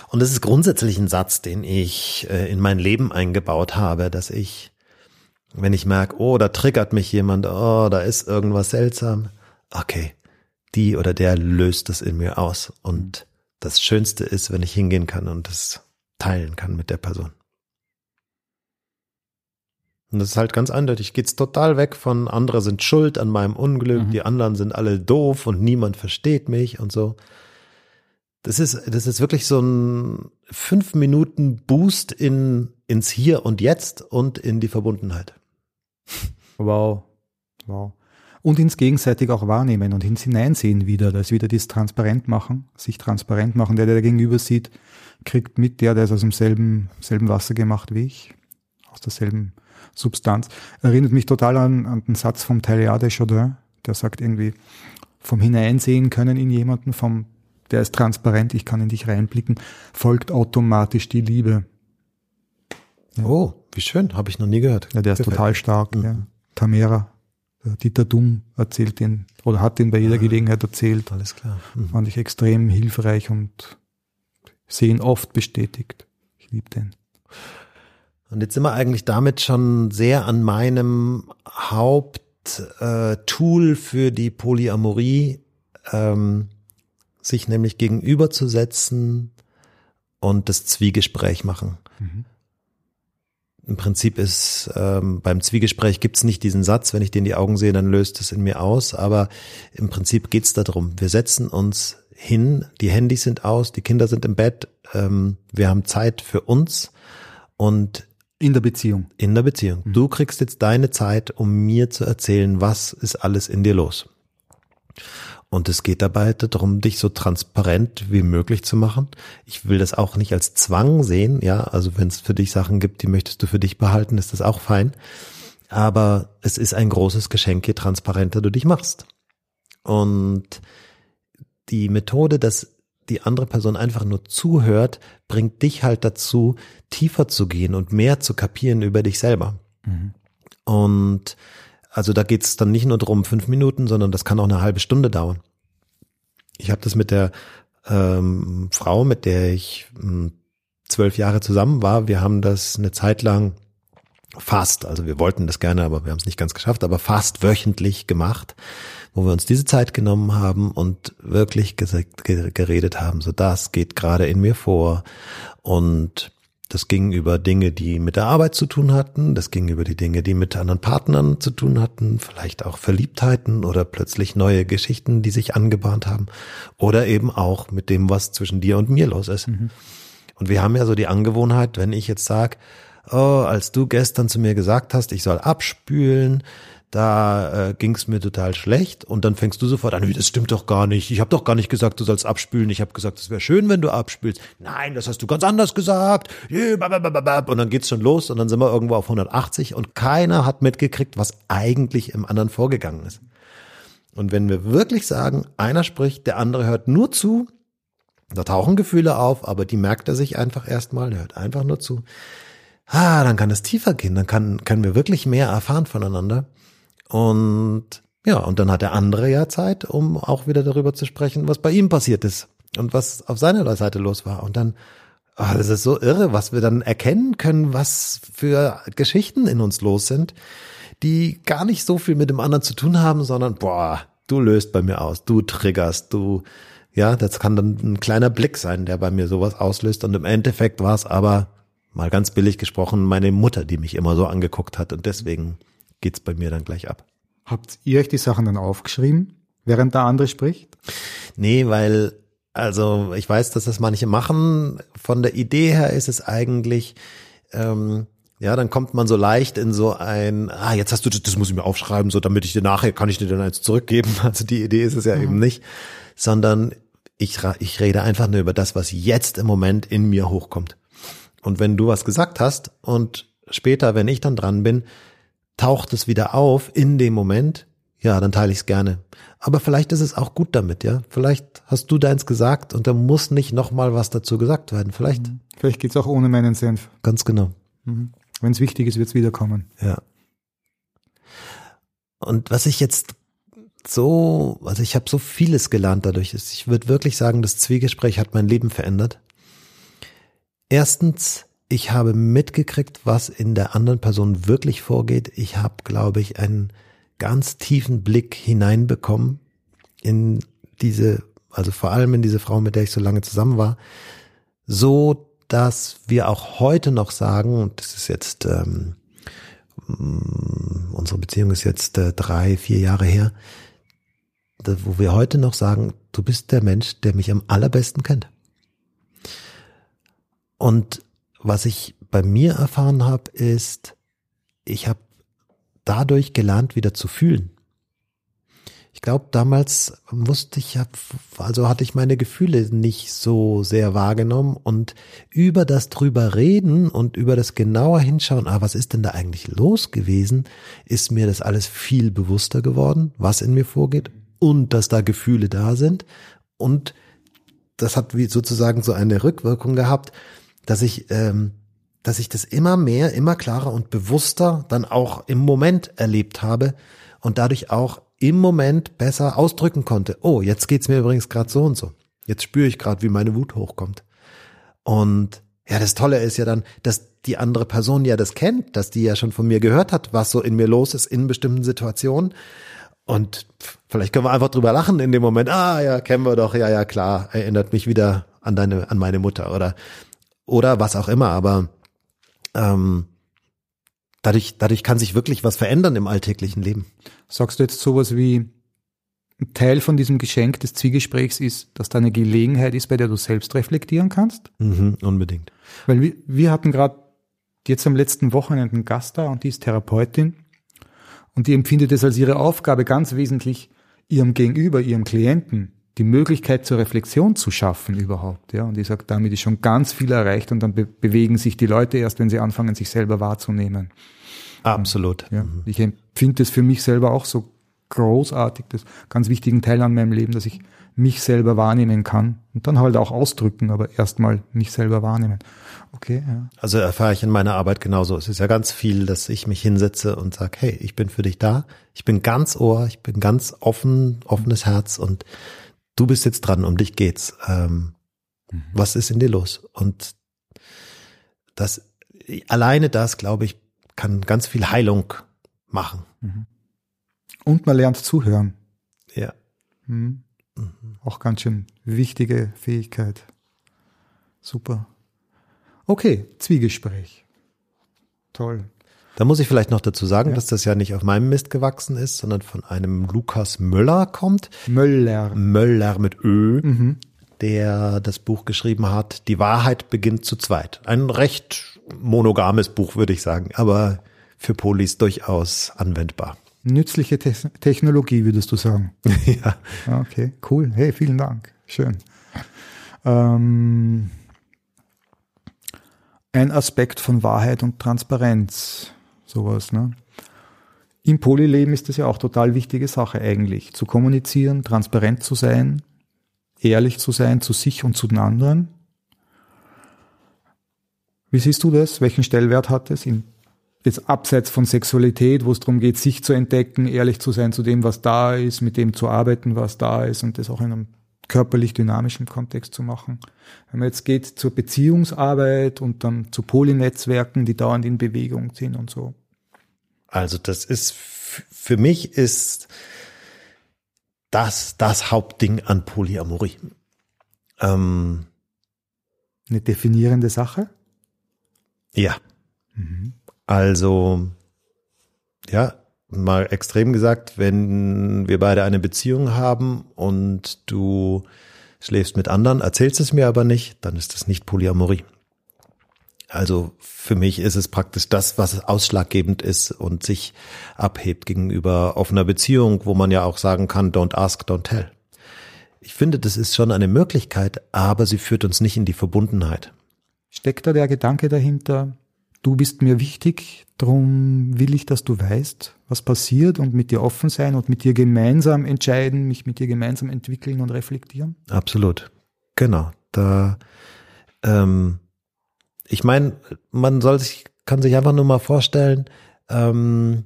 Und das ist grundsätzlich ein Satz, den ich äh, in mein Leben eingebaut habe, dass ich, wenn ich merke, oh, da triggert mich jemand, oh, da ist irgendwas seltsam, okay, die oder der löst das in mir aus. Und das Schönste ist, wenn ich hingehen kann und das teilen kann mit der Person. Und das ist halt ganz eindeutig. Geht's total weg von andere sind schuld an meinem Unglück, mhm. die anderen sind alle doof und niemand versteht mich und so. Das ist, das ist wirklich so ein fünf Minuten Boost in, ins Hier und Jetzt und in die Verbundenheit. Wow. Wow. Und ins gegenseitig auch wahrnehmen und ins Hineinsehen wieder. Da ist wieder das transparent machen, sich transparent machen. Der, der gegenüber sieht, kriegt mit, der, der ist aus demselben selben Wasser gemacht wie ich, aus derselben Substanz. Erinnert mich total an, an den Satz vom Teilhard de Chaudin, der sagt irgendwie, vom Hineinsehen können in jemanden, vom, der ist transparent, ich kann in dich reinblicken, folgt automatisch die Liebe. Ja. Oh, wie schön, habe ich noch nie gehört. Ja, der ist Perfekt. total stark. Mhm. Ja. Tamera, Dieter Dumm erzählt den oder hat den bei jeder ja, Gelegenheit erzählt. Alles klar. Mhm. Fand ich extrem hilfreich und sehen oft bestätigt. Ich liebe den. Und jetzt sind wir eigentlich damit schon sehr an meinem Haupttool äh, für die Polyamorie, ähm, sich nämlich gegenüberzusetzen und das Zwiegespräch machen. Mhm. Im Prinzip ist ähm, beim Zwiegespräch gibt's nicht diesen Satz, wenn ich den in die Augen sehe, dann löst es in mir aus. Aber im Prinzip geht's darum, wir setzen uns hin, die Handys sind aus, die Kinder sind im Bett, ähm, wir haben Zeit für uns und in der Beziehung. In der Beziehung. Mhm. Du kriegst jetzt deine Zeit, um mir zu erzählen, was ist alles in dir los. Und es geht dabei darum, dich so transparent wie möglich zu machen. Ich will das auch nicht als Zwang sehen, ja. Also wenn es für dich Sachen gibt, die möchtest du für dich behalten, ist das auch fein. Aber es ist ein großes Geschenk, je transparenter du dich machst. Und die Methode, dass die andere Person einfach nur zuhört, bringt dich halt dazu, tiefer zu gehen und mehr zu kapieren über dich selber. Mhm. Und also da geht es dann nicht nur drum fünf Minuten, sondern das kann auch eine halbe Stunde dauern. Ich habe das mit der ähm, Frau, mit der ich hm, zwölf Jahre zusammen war. Wir haben das eine Zeit lang fast, also wir wollten das gerne, aber wir haben es nicht ganz geschafft, aber fast wöchentlich gemacht wo wir uns diese Zeit genommen haben und wirklich geredet haben, so das geht gerade in mir vor und das ging über Dinge, die mit der Arbeit zu tun hatten, das ging über die Dinge, die mit anderen Partnern zu tun hatten, vielleicht auch Verliebtheiten oder plötzlich neue Geschichten, die sich angebahnt haben oder eben auch mit dem, was zwischen dir und mir los ist. Mhm. Und wir haben ja so die Angewohnheit, wenn ich jetzt sag, oh, als du gestern zu mir gesagt hast, ich soll abspülen, da äh, ging es mir total schlecht und dann fängst du sofort an, das stimmt doch gar nicht. Ich habe doch gar nicht gesagt, du sollst abspülen. Ich habe gesagt, es wäre schön, wenn du abspülst. Nein, das hast du ganz anders gesagt. Und dann geht's schon los und dann sind wir irgendwo auf 180 und keiner hat mitgekriegt, was eigentlich im anderen vorgegangen ist. Und wenn wir wirklich sagen, einer spricht, der andere hört nur zu, da tauchen Gefühle auf, aber die merkt er sich einfach erstmal, hört einfach nur zu. Ah, dann kann es tiefer gehen, dann kann, können wir wirklich mehr erfahren voneinander. Und ja, und dann hat der andere ja Zeit, um auch wieder darüber zu sprechen, was bei ihm passiert ist und was auf seiner Seite los war. Und dann, oh, das ist so irre, was wir dann erkennen können, was für Geschichten in uns los sind, die gar nicht so viel mit dem anderen zu tun haben, sondern boah, du löst bei mir aus, du triggerst, du, ja, das kann dann ein kleiner Blick sein, der bei mir sowas auslöst. Und im Endeffekt war es aber, mal ganz billig gesprochen, meine Mutter, die mich immer so angeguckt hat. Und deswegen geht's bei mir dann gleich ab. Habt ihr euch die Sachen dann aufgeschrieben, während der andere spricht? Nee, weil, also ich weiß, dass das manche machen. Von der Idee her ist es eigentlich, ähm, ja, dann kommt man so leicht in so ein, ah, jetzt hast du das, das muss ich mir aufschreiben, so damit ich dir nachher, kann ich dir dann eins zurückgeben. Also die Idee ist es ja mhm. eben nicht, sondern ich, ich rede einfach nur über das, was jetzt im Moment in mir hochkommt. Und wenn du was gesagt hast und später, wenn ich dann dran bin, taucht es wieder auf in dem Moment, ja, dann teile ich es gerne. Aber vielleicht ist es auch gut damit, ja. Vielleicht hast du deins gesagt und da muss nicht nochmal was dazu gesagt werden. Vielleicht. Mhm. Vielleicht geht's auch ohne meinen Senf. Ganz genau. Mhm. Wenn es wichtig ist, wird's wiederkommen. Ja. Und was ich jetzt so, also ich habe so vieles gelernt dadurch. Ich würde wirklich sagen, das Zwiegespräch hat mein Leben verändert. Erstens, ich habe mitgekriegt, was in der anderen Person wirklich vorgeht. Ich habe, glaube ich, einen ganz tiefen Blick hineinbekommen in diese, also vor allem in diese Frau, mit der ich so lange zusammen war, so dass wir auch heute noch sagen, und das ist jetzt, ähm, mm, unsere Beziehung ist jetzt äh, drei, vier Jahre her, wo wir heute noch sagen, du bist der Mensch, der mich am allerbesten kennt. Und was ich bei mir erfahren habe, ist, ich habe dadurch gelernt, wieder zu fühlen. Ich glaube, damals musste ich, also hatte ich meine Gefühle nicht so sehr wahrgenommen und über das drüber reden und über das genauer hinschauen, ah, was ist denn da eigentlich los gewesen, ist mir das alles viel bewusster geworden, was in mir vorgeht und dass da Gefühle da sind und das hat wie sozusagen so eine Rückwirkung gehabt, dass ich, ähm, dass ich das immer mehr, immer klarer und bewusster dann auch im Moment erlebt habe und dadurch auch im Moment besser ausdrücken konnte. Oh, jetzt geht's mir übrigens gerade so und so. Jetzt spüre ich gerade, wie meine Wut hochkommt. Und ja, das Tolle ist ja dann, dass die andere Person ja das kennt, dass die ja schon von mir gehört hat, was so in mir los ist in bestimmten Situationen. Und vielleicht können wir einfach drüber lachen in dem Moment. Ah, ja, kennen wir doch. Ja, ja, klar. Erinnert mich wieder an deine, an meine Mutter oder, oder was auch immer. Aber, ähm, dadurch, dadurch kann sich wirklich was verändern im alltäglichen Leben. Sagst du jetzt sowas wie, ein Teil von diesem Geschenk des Zwiegesprächs ist, dass da eine Gelegenheit ist, bei der du selbst reflektieren kannst? Mhm, unbedingt. Weil wir, wir hatten gerade jetzt am letzten Wochenende einen Gast da und die ist Therapeutin und die empfindet es als ihre Aufgabe ganz wesentlich, ihrem Gegenüber, ihrem Klienten die Möglichkeit zur Reflexion zu schaffen überhaupt. Ja, und ich sage, damit ist schon ganz viel erreicht und dann be bewegen sich die Leute erst, wenn sie anfangen, sich selber wahrzunehmen. Absolut. Ja, mhm. Ich empfinde es für mich selber auch so großartig, das ganz wichtigen Teil an meinem Leben, dass ich mich selber wahrnehmen kann und dann halt auch ausdrücken, aber erstmal mich selber wahrnehmen. Okay, ja. Also erfahre ich in meiner Arbeit genauso. Es ist ja ganz viel, dass ich mich hinsetze und sage, hey, ich bin für dich da, ich bin ganz Ohr, ich bin ganz offen, offenes Herz und du bist jetzt dran, um dich geht's. Ähm, mhm. Was ist in dir los? Und das alleine das, glaube ich, kann ganz viel Heilung machen. Mhm. Und man lernt zuhören. Ja. Mhm. Mhm. Auch ganz schön wichtige Fähigkeit. Super. Okay, Zwiegespräch. Toll. Da muss ich vielleicht noch dazu sagen, ja. dass das ja nicht auf meinem Mist gewachsen ist, sondern von einem Lukas Möller kommt. Möller. Möller mit Ö, mhm. der das Buch geschrieben hat. Die Wahrheit beginnt zu zweit. Ein recht monogames Buch, würde ich sagen, aber für Polis durchaus anwendbar. Nützliche Te Technologie, würdest du sagen. ja. Okay, cool. Hey, vielen Dank. Schön. Ähm, ein Aspekt von Wahrheit und Transparenz sowas. Ne? Im Polyleben ist das ja auch total wichtige Sache eigentlich, zu kommunizieren, transparent zu sein, ehrlich zu sein zu sich und zu den anderen. Wie siehst du das? Welchen Stellwert hat es in, jetzt abseits von Sexualität, wo es darum geht, sich zu entdecken, ehrlich zu sein zu dem, was da ist, mit dem zu arbeiten, was da ist und das auch in einem körperlich dynamischen Kontext zu machen. Wenn man jetzt geht zur Beziehungsarbeit und dann zu Polynetzwerken, die dauernd in Bewegung sind und so. Also das ist, für mich ist das das Hauptding an Polyamorie. Ähm, Eine definierende Sache? Ja. Mhm. Also, ja, mal extrem gesagt, wenn wir beide eine Beziehung haben und du schläfst mit anderen, erzählst es mir aber nicht, dann ist das nicht Polyamorie. Also für mich ist es praktisch das, was ausschlaggebend ist und sich abhebt gegenüber offener Beziehung, wo man ja auch sagen kann, don't ask, don't tell. Ich finde, das ist schon eine Möglichkeit, aber sie führt uns nicht in die Verbundenheit. Steckt da der Gedanke dahinter, du bist mir wichtig, drum will ich, dass du weißt, was passiert und mit dir offen sein und mit dir gemeinsam entscheiden, mich mit dir gemeinsam entwickeln und reflektieren? Absolut. Genau. Da, ähm, ich meine, man soll sich, kann sich einfach nur mal vorstellen, ähm,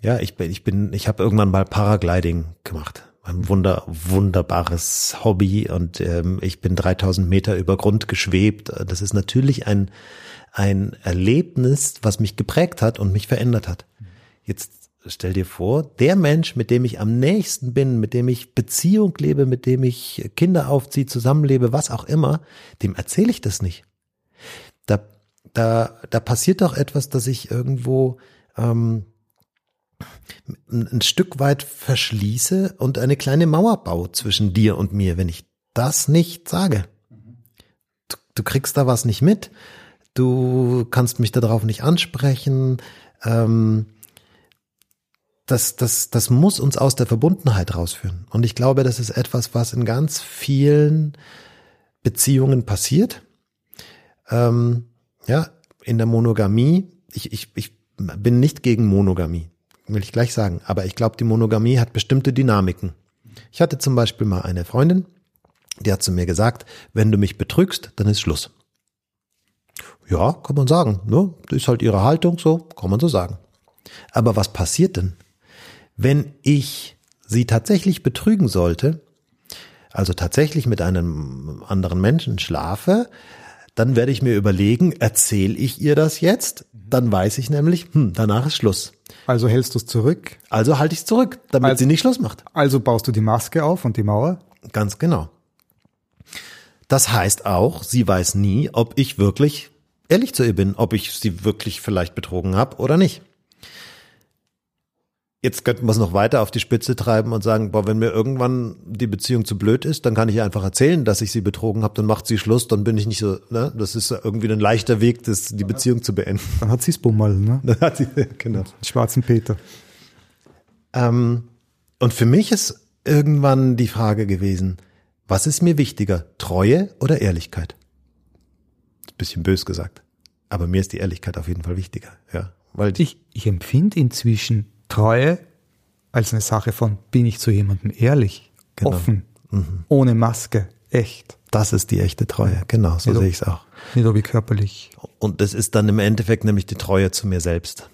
ja, ich bin, ich bin, ich habe irgendwann mal Paragliding gemacht. Ein wunder, wunderbares Hobby und ähm, ich bin 3000 Meter über Grund geschwebt. Das ist natürlich ein, ein Erlebnis, was mich geprägt hat und mich verändert hat. Jetzt stell dir vor, der Mensch, mit dem ich am nächsten bin, mit dem ich Beziehung lebe, mit dem ich Kinder aufziehe, zusammenlebe, was auch immer, dem erzähle ich das nicht. Da, da, passiert doch etwas, dass ich irgendwo, ähm, ein, ein Stück weit verschließe und eine kleine Mauer baue zwischen dir und mir, wenn ich das nicht sage. Du, du kriegst da was nicht mit. Du kannst mich darauf nicht ansprechen. Ähm, das, das, das muss uns aus der Verbundenheit rausführen. Und ich glaube, das ist etwas, was in ganz vielen Beziehungen passiert. Ähm, ja, in der Monogamie. Ich, ich, ich bin nicht gegen Monogamie, will ich gleich sagen. Aber ich glaube, die Monogamie hat bestimmte Dynamiken. Ich hatte zum Beispiel mal eine Freundin, die hat zu mir gesagt, wenn du mich betrügst, dann ist Schluss. Ja, kann man sagen. Ne? Das ist halt ihre Haltung, so kann man so sagen. Aber was passiert denn, wenn ich sie tatsächlich betrügen sollte, also tatsächlich mit einem anderen Menschen schlafe, dann werde ich mir überlegen, erzähle ich ihr das jetzt? Dann weiß ich nämlich, hm, danach ist Schluss. Also hältst du es zurück? Also halte ich es zurück, damit Also- sie nicht Schluss macht. Also baust du die Maske auf und die Mauer? Ganz genau. Das heißt auch, sie weiß nie, ob ich wirklich ehrlich zu ihr bin, ob ich sie wirklich vielleicht betrogen habe oder nicht. Jetzt könnten wir es noch weiter auf die Spitze treiben und sagen, boah, wenn mir irgendwann die Beziehung zu blöd ist, dann kann ich ihr einfach erzählen, dass ich sie betrogen habe, dann macht sie Schluss, dann bin ich nicht so, ne? Das ist irgendwie ein leichter Weg, das, die Beziehung zu beenden. Dann hat sie's Bummel, ne? Dann hat sie, genau. Schwarzen Peter. Ähm, und für mich ist irgendwann die Frage gewesen, was ist mir wichtiger, Treue oder Ehrlichkeit? Bisschen bös gesagt. Aber mir ist die Ehrlichkeit auf jeden Fall wichtiger, ja. Weil Ich, ich empfinde inzwischen Treue als eine Sache von, bin ich zu jemandem ehrlich, Genau. offen, ohne Maske, echt. das ist die echte Treue, genau, so sehe ich es auch. Nicht ob ich körperlich. Und das ist dann im Endeffekt nämlich die Treue zu mir selbst.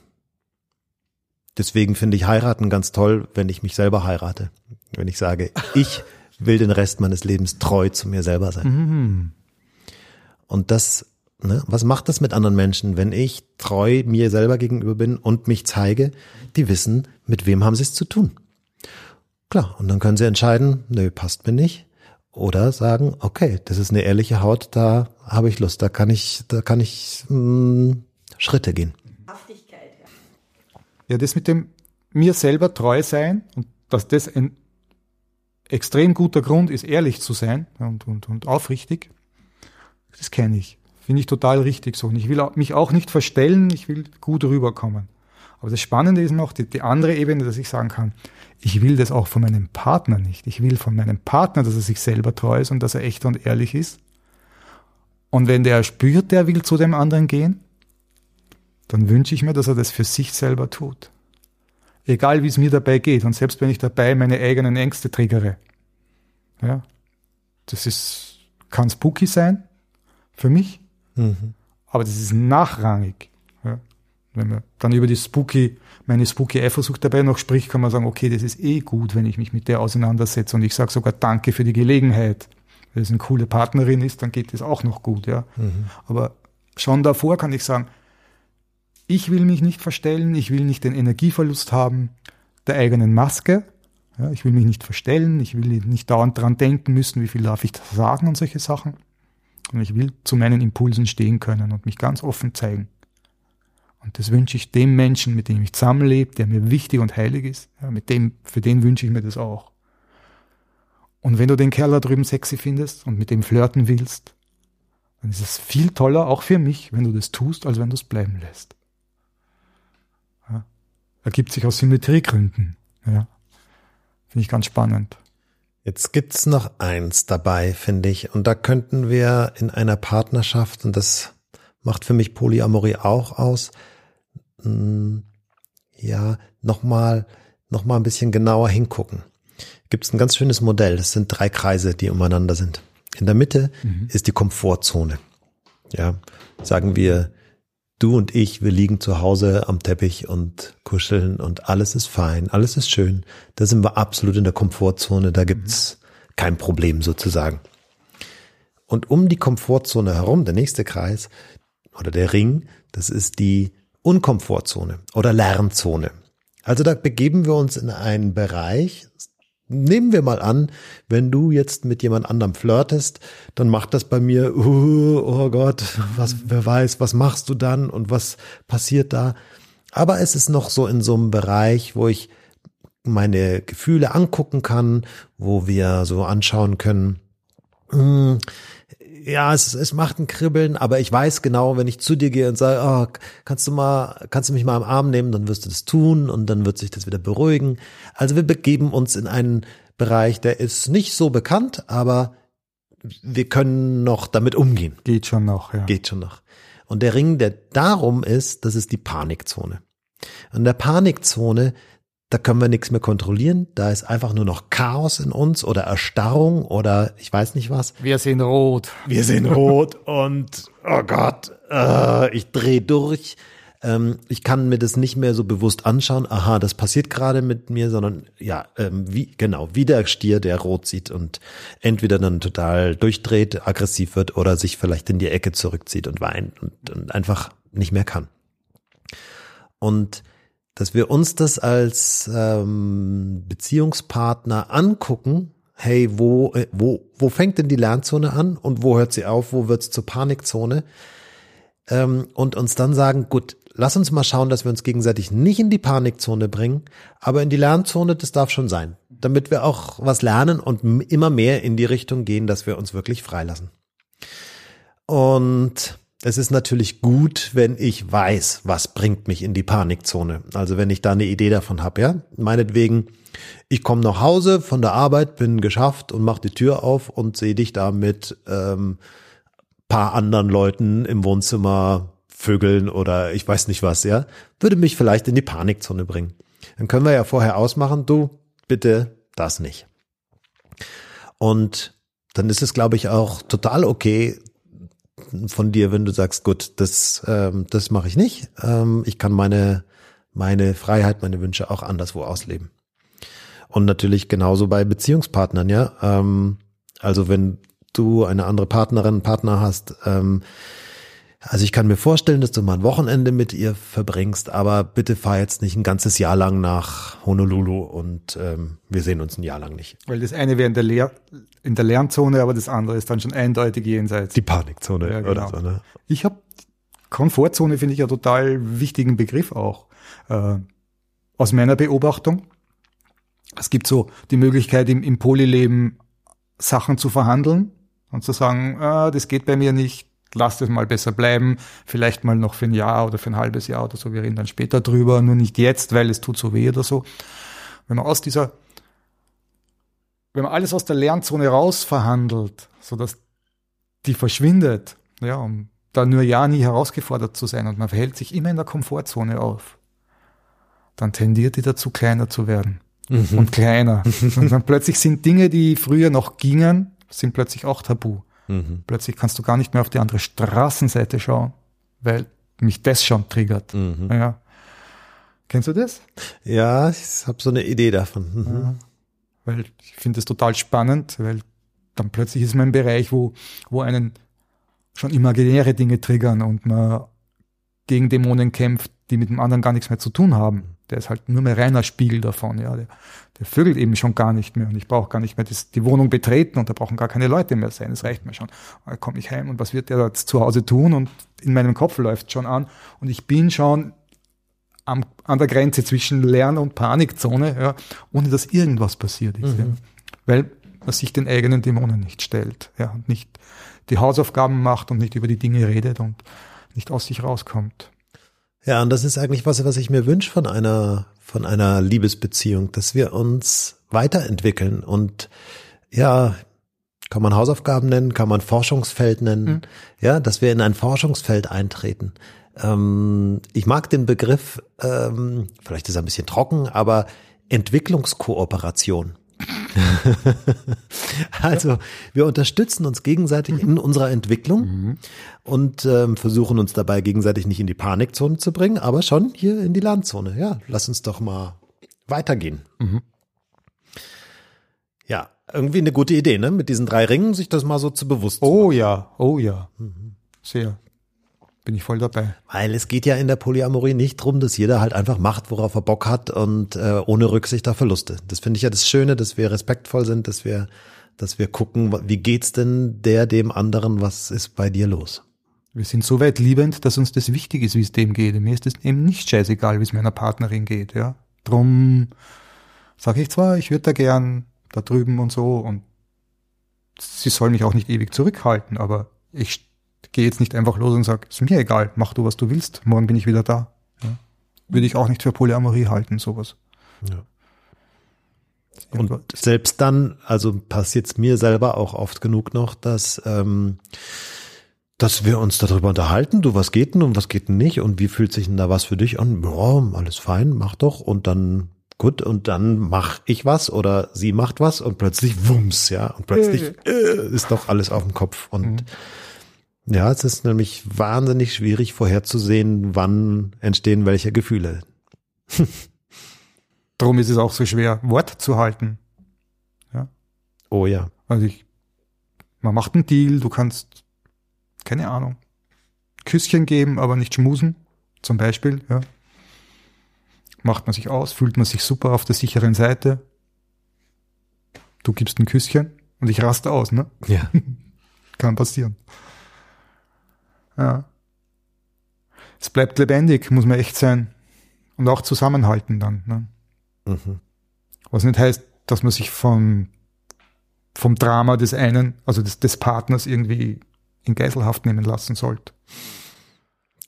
Deswegen finde ich heiraten ganz toll, wenn ich mich selber heirate. Wenn ich sage, ich will den Rest meines Lebens treu zu mir selber sein. Und das, ne, was macht das mit anderen Menschen, wenn ich treu mir selber gegenüber bin und mich zeige, die wissen, mit wem haben sie es zu tun. Klar, und dann können sie entscheiden, nö, passt mir nicht. Oder sagen, okay, das ist eine ehrliche Haut, da habe ich Lust, da kann ich, da kann ich mh, Schritte gehen. Ja, das mit dem mir selber treu sein und dass das ein extrem guter Grund ist, ehrlich zu sein und, und, und aufrichtig, das kenne ich. Finde ich total richtig so. Und ich will mich auch nicht verstellen, ich will gut rüberkommen. Aber das Spannende ist noch die, die andere Ebene, dass ich sagen kann, ich will das auch von meinem Partner nicht. Ich will von meinem Partner, dass er sich selber treu ist und dass er echt und ehrlich ist. Und wenn der spürt, der will zu dem anderen gehen, dann wünsche ich mir, dass er das für sich selber tut. Egal wie es mir dabei geht und selbst wenn ich dabei meine eigenen Ängste triggere. Ja, das ist, kann spooky sein für mich, aber das ist nachrangig. Ja. Wenn man dann über die spooky, meine spooky Eifersucht dabei noch spricht, kann man sagen, okay, das ist eh gut, wenn ich mich mit der auseinandersetze und ich sage sogar Danke für die Gelegenheit. Wenn es eine coole Partnerin ist, dann geht das auch noch gut, ja. Aber schon davor kann ich sagen, ich will mich nicht verstellen, ich will nicht den Energieverlust haben der eigenen Maske. Ja, ich will mich nicht verstellen, ich will nicht dauernd dran denken müssen, wie viel darf ich da sagen und solche Sachen. Und ich will zu meinen Impulsen stehen können und mich ganz offen zeigen. Und das wünsche ich dem Menschen, mit dem ich zusammenlebe, der mir wichtig und heilig ist. Ja, mit dem, für den wünsche ich mir das auch. Und wenn du den Kerl da drüben sexy findest und mit dem flirten willst, dann ist es viel toller, auch für mich, wenn du das tust, als wenn du es bleiben lässt. Ja. Ergibt sich aus Symmetriegründen. Ja. Finde ich ganz spannend. Jetzt gibt's noch eins dabei, finde ich. Und da könnten wir in einer Partnerschaft, und das macht für mich Polyamorie auch aus, mh, ja, nochmal noch mal ein bisschen genauer hingucken. Gibt's ein ganz schönes Modell. Das sind drei Kreise, die umeinander sind. In der Mitte ist die Komfortzone. Ja, sagen wir, du und ich, wir liegen zu Hause am Teppich und kuscheln und alles ist fein, alles ist schön. Da sind wir absolut in der Komfortzone, da gibt's kein Problem sozusagen. Und um die Komfortzone herum, der nächste Kreis oder der Ring, das ist die Unkomfortzone oder Lernzone. Also da begeben wir uns in einen Bereich, Nehmen wir mal an, wenn du jetzt mit jemand anderem flirtest, dann macht das bei mir, uh, oh Gott, was, wer weiß, was machst du dann und was passiert da? Aber es ist noch so in so einem Bereich, wo ich meine Gefühle angucken kann, wo wir so anschauen können, hm, ja, es, es macht ein Kribbeln, aber ich weiß genau, wenn ich zu dir gehe und sage, oh, kannst du mal, kannst du mich mal am Arm nehmen, dann wirst du das tun und dann wird sich das wieder beruhigen. Also wir begeben uns in einen Bereich, der ist nicht so bekannt, aber wir können noch damit umgehen. Geht schon noch, ja. Geht schon noch. Und der Ring, der darum ist, das ist die Panikzone. Und in der Panikzone, da können wir nichts mehr kontrollieren. Da ist einfach nur noch Chaos in uns oder Erstarrung oder ich weiß nicht was. Wir sehen rot. Wir sehen rot und oh Gott, äh, ich drehe durch. Ähm, ich kann mir das nicht mehr so bewusst anschauen. Aha, das passiert gerade mit mir, sondern ja, ähm, wie genau wie der Stier, der rot sieht und entweder dann total durchdreht, aggressiv wird oder sich vielleicht in die Ecke zurückzieht und weint und, und einfach nicht mehr kann. Und dass wir uns das als ähm, Beziehungspartner angucken, hey, wo, äh, wo, wo fängt denn die Lernzone an und wo hört sie auf, wo wird's zur Panikzone? Ähm, und uns dann sagen, gut, lass uns mal schauen, dass wir uns gegenseitig nicht in die Panikzone bringen, aber in die Lernzone, das darf schon sein, damit wir auch was lernen und immer mehr in die Richtung gehen, dass wir uns wirklich freilassen. Und es ist natürlich gut, wenn ich weiß, was bringt mich in die Panikzone. Also wenn ich da eine Idee davon habe, ja. Meinetwegen, ich komme nach Hause von der Arbeit, bin geschafft und mache die Tür auf und sehe dich da mit ähm, paar anderen Leuten im Wohnzimmer vögeln oder ich weiß nicht was, ja. Würde mich vielleicht in die Panikzone bringen. Dann können wir ja vorher ausmachen, du, bitte das nicht. Und dann ist es, glaube ich, auch total okay, von dir, wenn du sagst, gut, das, ähm, das mache ich nicht. Ähm, ich kann meine, meine Freiheit, meine Wünsche auch anderswo ausleben. Und natürlich genauso bei Beziehungspartnern, ja. Ähm, also wenn du eine andere Partnerin, Partner hast, ähm, also ich kann mir vorstellen, dass du mal ein Wochenende mit ihr verbringst, aber bitte fahr jetzt nicht ein ganzes Jahr lang nach Honolulu und ähm, wir sehen uns ein Jahr lang nicht. Weil das eine wäre in der, Lehr in der Lernzone, aber das andere ist dann schon eindeutig jenseits. Die Panikzone Ja, oder genau. so, ne? Ich habe Komfortzone finde ich ja total wichtigen Begriff auch. Äh, aus meiner Beobachtung. Es gibt so die Möglichkeit im, im Polyleben Sachen zu verhandeln und zu sagen, ah, das geht bei mir nicht, lass das mal besser bleiben, vielleicht mal noch für ein Jahr oder für ein halbes Jahr oder so, wir reden dann später drüber, nur nicht jetzt, weil es tut so weh oder so. Wenn man aus dieser, wenn man alles aus der Lernzone raus verhandelt, so dass die verschwindet, ja, um da nur ja nie herausgefordert zu sein und man verhält sich immer in der Komfortzone auf, dann tendiert die dazu, kleiner zu werden und kleiner. und dann plötzlich sind Dinge, die früher noch gingen, sind plötzlich auch tabu. Mhm. Plötzlich kannst du gar nicht mehr auf die andere Straßenseite schauen, weil mich das schon triggert. Mhm. Ja. Kennst du das? Ja, ich habe so eine Idee davon. Mhm. Weil ich finde es total spannend, weil dann plötzlich ist man im Bereich, wo, wo einen schon imaginäre Dinge triggern und man gegen Dämonen kämpft, die mit dem anderen gar nichts mehr zu tun haben. Der ist halt nur mehr reiner Spiegel davon, ja. Der, der vögelt eben schon gar nicht mehr und ich brauche gar nicht mehr das, die Wohnung betreten und da brauchen gar keine Leute mehr sein. Das reicht mir schon. Da komme ich heim und was wird der jetzt zu Hause tun? Und in meinem Kopf läuft schon an und ich bin schon am, an der Grenze zwischen Lern- und Panikzone, ja, ohne dass irgendwas passiert ist. Ja. Weil man sich den eigenen Dämonen nicht stellt, ja, und nicht die Hausaufgaben macht und nicht über die Dinge redet und nicht aus sich rauskommt. Ja, und das ist eigentlich was, was ich mir wünsche von einer, von einer Liebesbeziehung, dass wir uns weiterentwickeln und ja, kann man Hausaufgaben nennen, kann man Forschungsfeld nennen, ja, dass wir in ein Forschungsfeld eintreten. Ähm, ich mag den Begriff, ähm, vielleicht ist er ein bisschen trocken, aber Entwicklungskooperation. also wir unterstützen uns gegenseitig in unserer Entwicklung und ähm, versuchen uns dabei gegenseitig nicht in die Panikzone zu bringen, aber schon hier in die Landzone. Ja, lass uns doch mal weitergehen. Ja, irgendwie eine gute Idee, ne? Mit diesen drei Ringen sich das mal so zu bewusst. zu Oh ja, oh ja. Sehr. Bin ich voll dabei. Weil es geht ja in der Polyamorie nicht drum, dass jeder halt einfach macht, worauf er Bock hat und äh, ohne Rücksicht auf Verluste. Das finde ich ja das Schöne, dass wir respektvoll sind, dass wir, dass wir gucken, wie geht's denn der dem anderen, was ist bei dir los? Wir sind so weit liebend, dass uns das wichtig ist, wie es dem geht. Mir ist es eben nicht scheißegal, wie es meiner Partnerin geht, ja. Drum sage ich zwar, ich würde da gern da drüben und so und sie soll mich auch nicht ewig zurückhalten, aber ich gehe jetzt nicht einfach los und sage, ist mir egal, mach du, was du willst, morgen bin ich wieder da. Ja. Würde ich auch nicht für Polyamorie halten, sowas. Ja. Und selbst dann, also passiert es mir selber auch oft genug noch, dass, ähm, dass wir uns darüber unterhalten, du, was geht denn und was geht denn nicht und wie fühlt sich denn da was für dich an? Ja, alles fein, mach doch und dann gut und dann mach ich was oder sie macht was und plötzlich wumms, ja, und plötzlich äh, ist doch alles auf dem Kopf und mhm. Ja, es ist nämlich wahnsinnig schwierig vorherzusehen, wann entstehen welche Gefühle. Darum ist es auch so schwer, Wort zu halten. Ja. Oh ja. Also ich, man macht einen Deal, du kannst, keine Ahnung, Küsschen geben, aber nicht schmusen, zum Beispiel, ja. Macht man sich aus, fühlt man sich super auf der sicheren Seite. Du gibst ein Küsschen und ich raste aus, ne? Ja. Kann passieren. Ja. Es bleibt lebendig, muss man echt sein. Und auch zusammenhalten dann. Ne? Mhm. Was nicht heißt, dass man sich vom, vom Drama des einen, also des, des Partners irgendwie in Geiselhaft nehmen lassen sollte.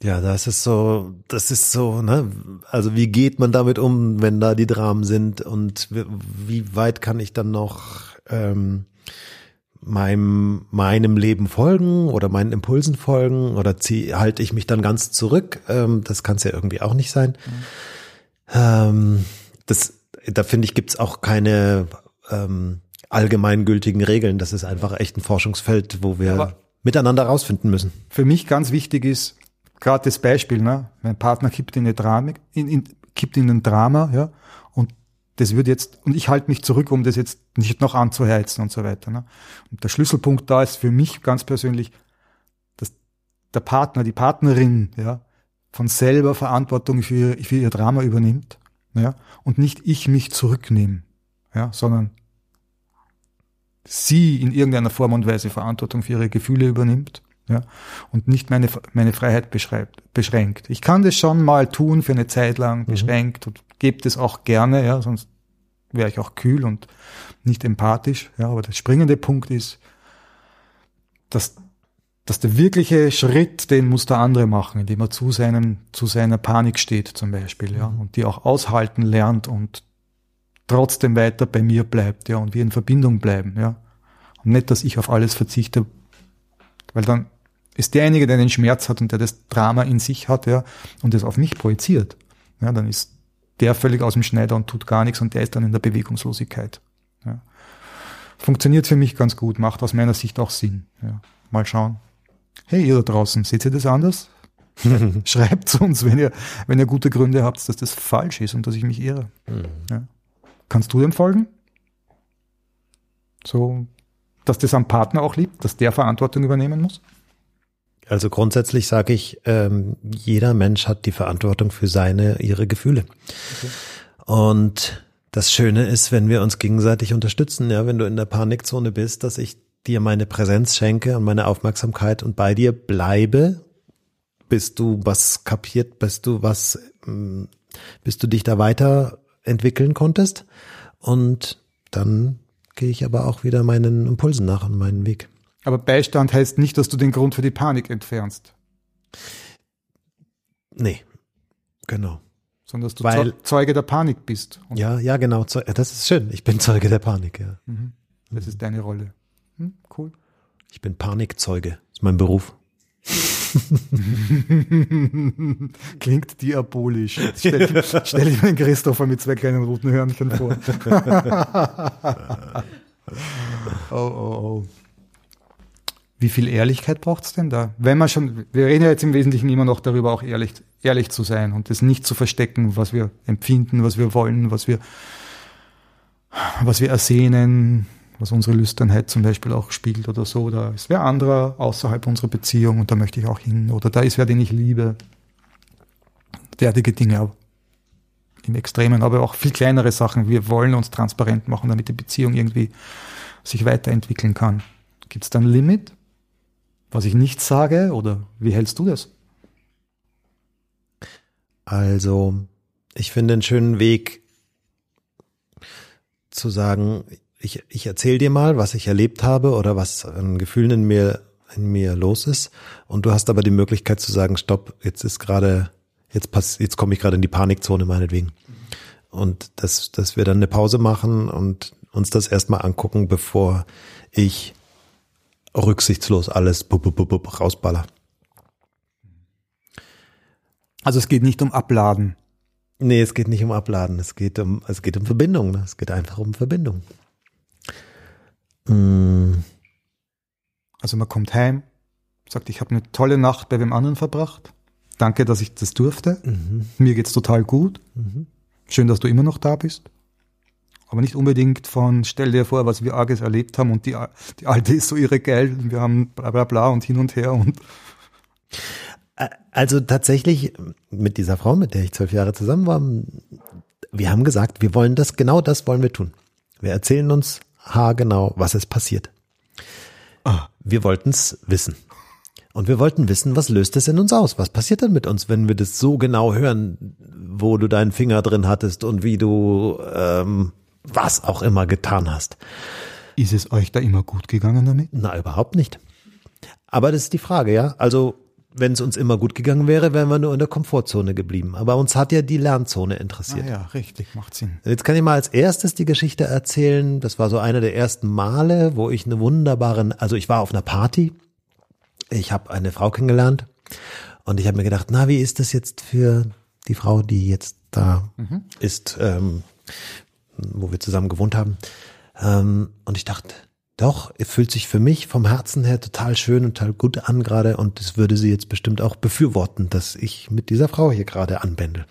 Ja, das ist so, das ist so, ne? Also wie geht man damit um, wenn da die Dramen sind und wie weit kann ich dann noch ähm, meinem meinem Leben folgen oder meinen Impulsen folgen oder zieh, halte ich mich dann ganz zurück? Ähm, das kann es ja irgendwie auch nicht sein. Mhm. Ähm, das, da finde ich, gibt's auch keine ähm, allgemeingültigen Regeln. Das ist einfach echt ein Forschungsfeld, wo wir Aber miteinander rausfinden müssen. Für mich ganz wichtig ist, gerade das Beispiel, ne? mein Partner kippt in eine Drama, in, in, kippt in ein Drama, ja, das wird jetzt, und ich halte mich zurück, um das jetzt nicht noch anzuheizen und so weiter. Ne? Und der Schlüsselpunkt da ist für mich ganz persönlich, dass der Partner, die Partnerin, ja, von selber Verantwortung für, für ihr Drama übernimmt ja, und nicht ich mich zurücknehme, ja, sondern sie in irgendeiner Form und Weise Verantwortung für ihre Gefühle übernimmt, ja, und nicht meine, meine Freiheit beschreibt, beschränkt. Ich kann das schon mal tun für eine Zeit lang, mhm. beschränkt und gebe das auch gerne, ja, sonst wäre ich auch kühl und nicht empathisch, ja, aber der springende Punkt ist, dass dass der wirkliche Schritt, den muss der andere machen, indem er zu seinem, zu seiner Panik steht zum Beispiel, ja, und die auch aushalten lernt und trotzdem weiter bei mir bleibt, ja, und wir in Verbindung bleiben, ja. Und nicht, dass ich auf alles verzichte, weil dann ist derjenige, der den Schmerz hat und der das Drama in sich hat, ja, und das auf mich projiziert, ja, dann ist der völlig aus dem Schneider und tut gar nichts und der ist dann in der Bewegungslosigkeit. Ja. Funktioniert für mich ganz gut, macht aus meiner Sicht auch Sinn. Ja. Mal schauen. Hey, ihr da draußen, seht ihr das anders? Schreibt uns, wenn ihr, wenn ihr gute Gründe habt, dass das falsch ist und dass ich mich irre. Mhm. Ja. Kannst du dem folgen? So, dass das am Partner auch liegt, dass der Verantwortung übernehmen muss? Also grundsätzlich sage ich, ähm, jeder Mensch hat die Verantwortung für seine, ihre Gefühle. Okay. Und das Schöne ist, wenn wir uns gegenseitig unterstützen, ja, wenn du in der Panikzone bist, dass ich dir meine Präsenz schenke und meine Aufmerksamkeit und bei dir bleibe, bis du was kapiert, bis du was, mm, bis du dich da weiterentwickeln konntest. Und dann gehe ich aber auch wieder meinen Impulsen nach und meinen Weg. Aber Beistand heißt nicht, dass du den Grund für die Panik entfernst. Nee, genau. Sondern dass du Weil, Zeuge der Panik bist. Ja, ja, genau. Das ist schön. Ich bin Zeuge der Panik, ja. Mhm. Das ist deine Rolle. Hm, cool. Ich bin Panikzeuge. Das ist mein Beruf. Klingt diabolisch. Stell, stell dir einen Christopher mit zwei kleinen roten Hörnchen vor. oh, oh, oh. Wie viel Ehrlichkeit braucht's denn da? Wenn man schon, wir reden ja jetzt im Wesentlichen immer noch darüber, auch ehrlich, ehrlich zu sein und das nicht zu verstecken, was wir empfinden, was wir wollen, was wir, was wir ersehnen, was unsere Lüsternheit zum Beispiel auch spiegelt oder so. Da ist wer anderer außerhalb unserer Beziehung und da möchte ich auch hin. Oder da ist wer, den ich liebe. Derartige Dinge im Extremen, aber auch viel kleinere Sachen. Wir wollen uns transparent machen, damit die Beziehung irgendwie sich weiterentwickeln kann. Gibt es da ein Limit? Was ich nicht sage? Oder wie hältst du das? Also, ich finde einen schönen Weg zu sagen, ich, ich erzähle dir mal, was ich erlebt habe oder was an Gefühlen in mir, in mir los ist. Und du hast aber die Möglichkeit zu sagen, stopp, jetzt ist gerade, jetzt pass, jetzt komme ich gerade in die Panikzone meinetwegen. Und dass, dass wir dann eine Pause machen und uns das erstmal angucken, bevor ich rücksichtslos alles bup, bup, bup, rausballer. Also es geht nicht um Abladen. Nee, es geht nicht um Abladen, es geht um, es geht um Verbindung, ne? es geht einfach um Verbindung. Mm. Also man kommt heim, sagt, ich habe eine tolle Nacht bei wem anderen verbracht. Danke, dass ich das durfte. Mhm. Mir geht's total gut. Mhm. Schön, dass du immer noch da bist. Aber nicht unbedingt von, stell dir vor, was wir Arges erlebt haben und die, die Alte ist so irre geil und wir haben bla bla bla und hin und her und. Also tatsächlich mit dieser Frau, mit der ich zwölf Jahre zusammen war, wir haben gesagt, wir wollen das, genau das wollen wir tun. Wir erzählen uns haargenau, was ist passiert. Ah. Wir wollten es wissen. Und wir wollten wissen, was löst es in uns aus? Was passiert denn mit uns, wenn wir das so genau hören, wo du deinen Finger drin hattest und wie du ähm, was auch immer getan hast? Ist es euch da immer gut gegangen damit? Na, überhaupt nicht. Aber das ist die Frage, ja. Also wenn es uns immer gut gegangen wäre, wären wir nur in der Komfortzone geblieben. Aber uns hat ja die Lernzone interessiert. Ah ja, richtig, macht Sinn. Jetzt kann ich mal als erstes die Geschichte erzählen. Das war so einer der ersten Male, wo ich eine wunderbare, also ich war auf einer Party. Ich habe eine Frau kennengelernt und ich habe mir gedacht, na, wie ist das jetzt für die Frau, die jetzt da mhm. ist, ähm, wo wir zusammen gewohnt haben? Ähm, und ich dachte, doch, es fühlt sich für mich vom Herzen her total schön und total gut an gerade und es würde sie jetzt bestimmt auch befürworten, dass ich mit dieser Frau hier gerade anbändel.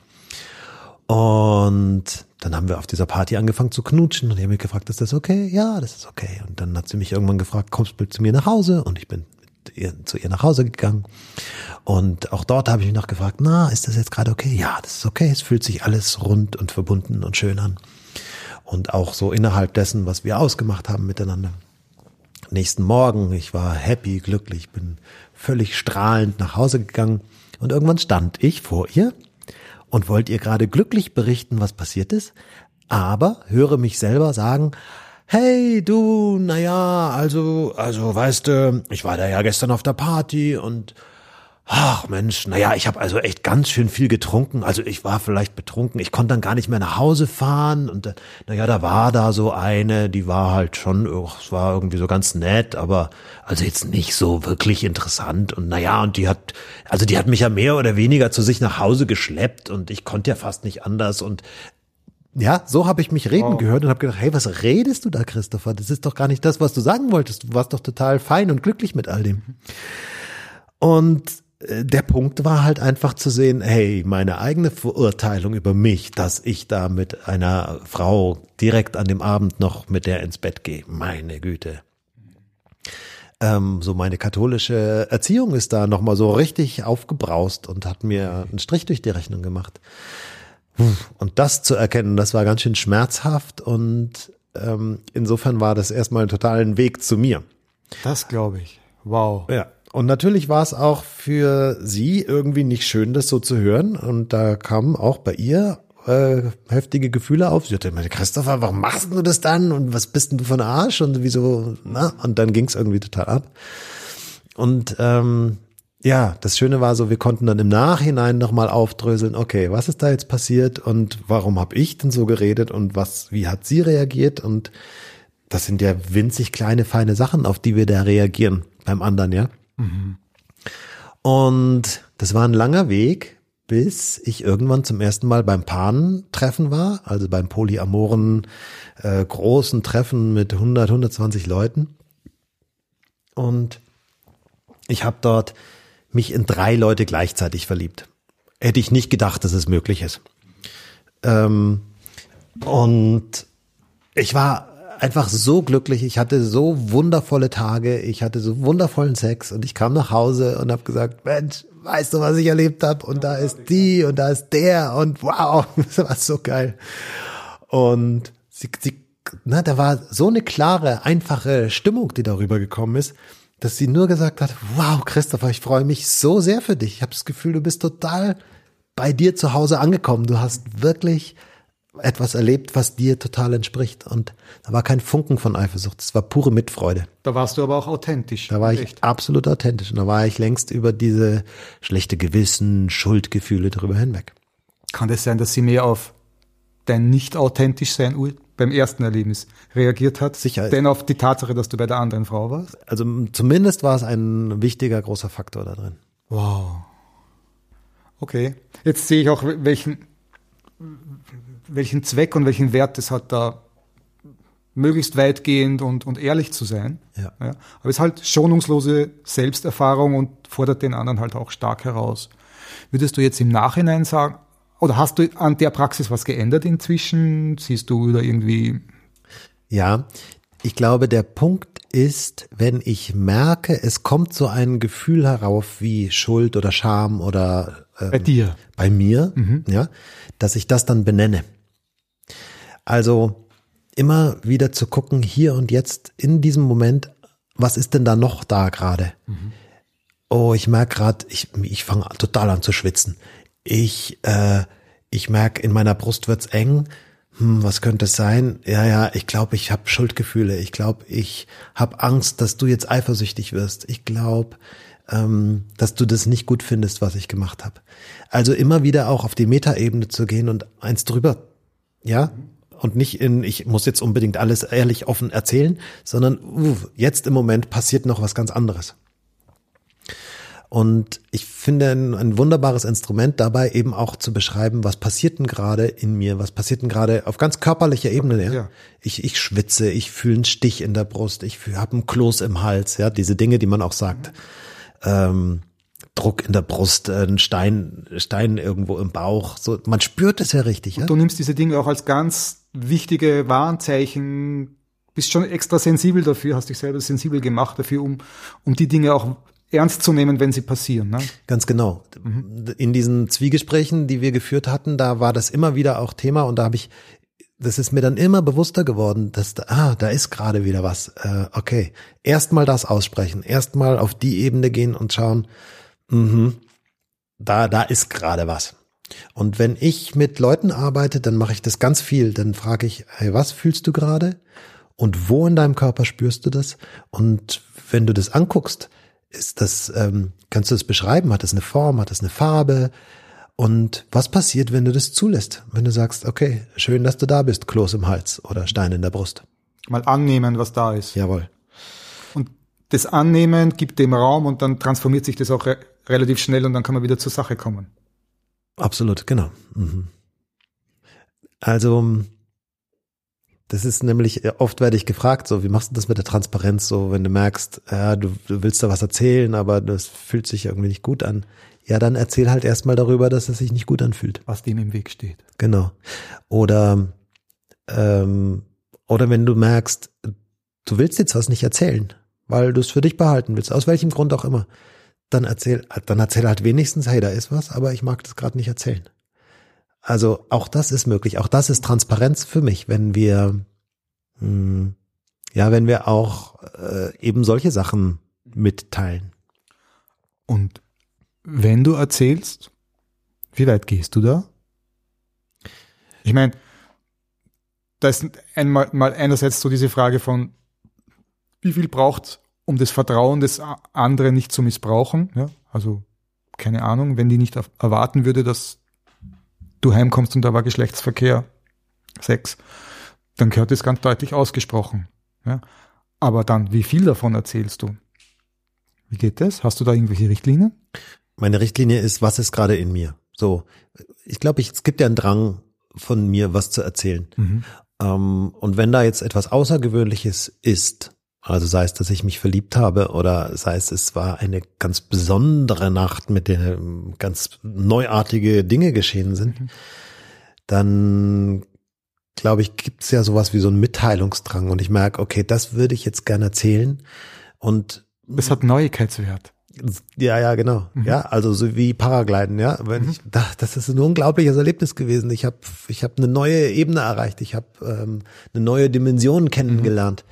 Und dann haben wir auf dieser Party angefangen zu knutschen und ich habe mich gefragt, ist das okay? Ja, das ist okay. Und dann hat sie mich irgendwann gefragt, kommst du zu mir nach Hause? Und ich bin ihr, zu ihr nach Hause gegangen. Und auch dort habe ich mich noch gefragt, na, ist das jetzt gerade okay? Ja, das ist okay. Es fühlt sich alles rund und verbunden und schön an. Und auch so innerhalb dessen, was wir ausgemacht haben miteinander. Nächsten Morgen, ich war happy, glücklich, bin völlig strahlend nach Hause gegangen. Und irgendwann stand ich vor ihr. Und wollte ihr gerade glücklich berichten, was passiert ist, aber höre mich selber sagen, hey du, naja, also, also weißt du, ich war da ja gestern auf der Party und Ach Mensch, naja, ich habe also echt ganz schön viel getrunken. Also ich war vielleicht betrunken. Ich konnte dann gar nicht mehr nach Hause fahren. Und naja, da war da so eine, die war halt schon, oh, es war irgendwie so ganz nett, aber also jetzt nicht so wirklich interessant. Und naja, und die hat, also die hat mich ja mehr oder weniger zu sich nach Hause geschleppt und ich konnte ja fast nicht anders. Und ja, so habe ich mich reden wow. gehört und habe gedacht, hey, was redest du da, Christopher? Das ist doch gar nicht das, was du sagen wolltest. Du warst doch total fein und glücklich mit all dem. Und äh, der Punkt war halt einfach zu sehen, hey, meine eigene Verurteilung über mich, dass ich da mit einer Frau direkt an dem Abend noch mit der ins Bett gehe, meine Güte. Ähm, so meine katholische Erziehung ist da nochmal so richtig aufgebraust und hat mir einen Strich durch die Rechnung gemacht. Und das zu erkennen, das war ganz schön schmerzhaft und ähm, insofern war das erstmal ein totalen Weg zu mir. Das glaube ich. Wow. Ja. Und natürlich war es auch für sie irgendwie nicht schön, das so zu hören. Und da kamen auch bei ihr äh, heftige Gefühle auf. Sie hatte immer, Christopher, warum machst du das dann? Und was bist denn du von Arsch? Und wieso? Na? Und dann ging es irgendwie total ab. Und ähm, ja, das Schöne war so, wir konnten dann im Nachhinein nochmal aufdröseln, okay, was ist da jetzt passiert und warum habe ich denn so geredet und was, wie hat sie reagiert? Und das sind ja winzig kleine, feine Sachen, auf die wir da reagieren beim anderen, ja. Mhm. Und das war ein langer Weg, bis ich irgendwann zum ersten Mal beim Pan-Treffen war, also beim polyamoren äh, großen Treffen mit 100, 120 Leuten. Und ich habe dort mich in drei Leute gleichzeitig verliebt. Hätte ich nicht gedacht, dass es möglich ist. Ähm, und ich war einfach so glücklich. Ich hatte so wundervolle Tage. Ich hatte so wundervollen Sex und ich kam nach Hause und habe gesagt, Mensch, weißt du, was ich erlebt habe? Und da ist die und da ist der und wow, das war so geil. Und sie, sie, na, da war so eine klare, einfache Stimmung, die darüber gekommen ist, dass sie nur gesagt hat, wow, Christopher, ich freue mich so sehr für dich. Ich habe das Gefühl, du bist total bei dir zu Hause angekommen. Du hast wirklich etwas erlebt, was dir total entspricht. Und da war kein Funken von Eifersucht. Es war pure Mitfreude. Da warst du aber auch authentisch. Da war ich Echt. absolut authentisch. Und da war ich längst über diese schlechte Gewissen, Schuldgefühle drüber hinweg. Kann das sein, dass sie mehr auf dein nicht authentisch sein beim ersten Erlebnis reagiert hat? Sicher. Denn auf die Tatsache, dass du bei der anderen Frau warst? Also zumindest war es ein wichtiger, großer Faktor da drin. Wow. Okay. Jetzt sehe ich auch, welchen, welchen Zweck und welchen Wert es hat, da möglichst weitgehend und, und ehrlich zu sein. Ja. Ja. Aber es ist halt schonungslose Selbsterfahrung und fordert den anderen halt auch stark heraus. Würdest du jetzt im Nachhinein sagen, oder hast du an der Praxis was geändert inzwischen? Siehst du wieder irgendwie, Ja, ich glaube, der Punkt ist, wenn ich merke, es kommt so ein Gefühl herauf wie Schuld oder Scham oder ähm, bei dir? bei mir, ja, dass ich das dann benenne. Also immer wieder zu gucken, hier und jetzt in diesem Moment, was ist denn da noch da gerade? Oh, ich merke gerade, ich, ich fange total an zu schwitzen. Ich, äh, ich merke, in meiner Brust wird's eng. Hm, was könnte es sein? Ja, ja, ich glaube, ich habe Schuldgefühle. Ich glaube, ich habe Angst, dass du jetzt eifersüchtig wirst. Ich glaube, ähm, dass du das nicht gut findest, was ich gemacht habe. Also immer wieder auch auf die Metaebene zu gehen und eins drüber, ja, und nicht in, ich muss jetzt unbedingt alles ehrlich offen erzählen, sondern uh, jetzt im Moment passiert noch was ganz anderes. Und ich finde ein, ein wunderbares Instrument dabei eben auch zu beschreiben, was passiert denn gerade in mir, was passiert denn gerade auf ganz körperlicher Ebene. Ja? Ja. Ich, ich schwitze, ich fühle einen Stich in der Brust, ich habe einen Kloß im Hals, ja, diese Dinge, die man auch sagt. Ähm, Druck in der Brust, äh, ein Stein, Stein irgendwo im Bauch. So, man spürt es ja richtig. Ja? Du nimmst diese Dinge auch als ganz wichtige Warnzeichen, bist schon extra sensibel dafür, hast dich selber sensibel gemacht dafür, um, um die Dinge auch ernst zu nehmen, wenn sie passieren. Ne? Ganz genau. In diesen Zwiegesprächen, die wir geführt hatten, da war das immer wieder auch Thema und da habe ich, das ist mir dann immer bewusster geworden, dass da, ah, da ist gerade wieder was. Äh, okay, erstmal das aussprechen, erstmal auf die Ebene gehen und schauen, mhm, da, da ist gerade was. Und wenn ich mit Leuten arbeite, dann mache ich das ganz viel. Dann frage ich, hey, was fühlst du gerade? Und wo in deinem Körper spürst du das? Und wenn du das anguckst, ist das, ähm, kannst du das beschreiben? Hat das eine Form? Hat das eine Farbe? Und was passiert, wenn du das zulässt? Wenn du sagst, okay, schön, dass du da bist, Kloß im Hals oder Stein in der Brust. Mal annehmen, was da ist. Jawohl. Und das Annehmen gibt dem Raum und dann transformiert sich das auch re relativ schnell und dann kann man wieder zur Sache kommen. Absolut, genau. Mhm. Also, das ist nämlich, oft werde ich gefragt, so, wie machst du das mit der Transparenz, so, wenn du merkst, ja, du, du willst da was erzählen, aber das fühlt sich irgendwie nicht gut an. Ja, dann erzähl halt erstmal darüber, dass es sich nicht gut anfühlt. Was dem im Weg steht. Genau. Oder, ähm, oder wenn du merkst, du willst jetzt was nicht erzählen, weil du es für dich behalten willst, aus welchem Grund auch immer, dann erzähl, dann erzähl halt wenigstens, hey, da ist was, aber ich mag das gerade nicht erzählen. Also auch das ist möglich, auch das ist Transparenz für mich, wenn wir, mh, ja, wenn wir auch äh, eben solche Sachen mitteilen. Und wenn du erzählst, wie weit gehst du da? Ich meine, da ist einmal mal einerseits so diese Frage von, wie viel braucht, um das Vertrauen des anderen nicht zu missbrauchen? Ja? Also keine Ahnung, wenn die nicht erwarten würde, dass du heimkommst und da war Geschlechtsverkehr, Sex, dann gehört das ganz deutlich ausgesprochen. Ja? Aber dann, wie viel davon erzählst du? Wie geht das? Hast du da irgendwelche Richtlinien? Meine Richtlinie ist, was ist gerade in mir? So, ich glaube, ich, es gibt ja einen Drang von mir, was zu erzählen. Ähm, und wenn da jetzt etwas Außergewöhnliches ist, also sei es, dass ich mich verliebt habe oder sei es, es war eine ganz besondere Nacht, mit der ganz neuartige Dinge geschehen sind, dann glaube ich, gibt es ja sowas wie so einen Mitteilungsdrang und ich merke, okay, das würde ich jetzt gerne erzählen und Es hat Neuigkeitswert. ja, ja, genau. Ja, also so wie Paragliden, ja. Wenn ich, da, das ist ein unglaubliches Erlebnis gewesen. Ich habe ich hab eine neue Ebene erreicht. Ich habe ähm, eine neue Dimension kennengelernt.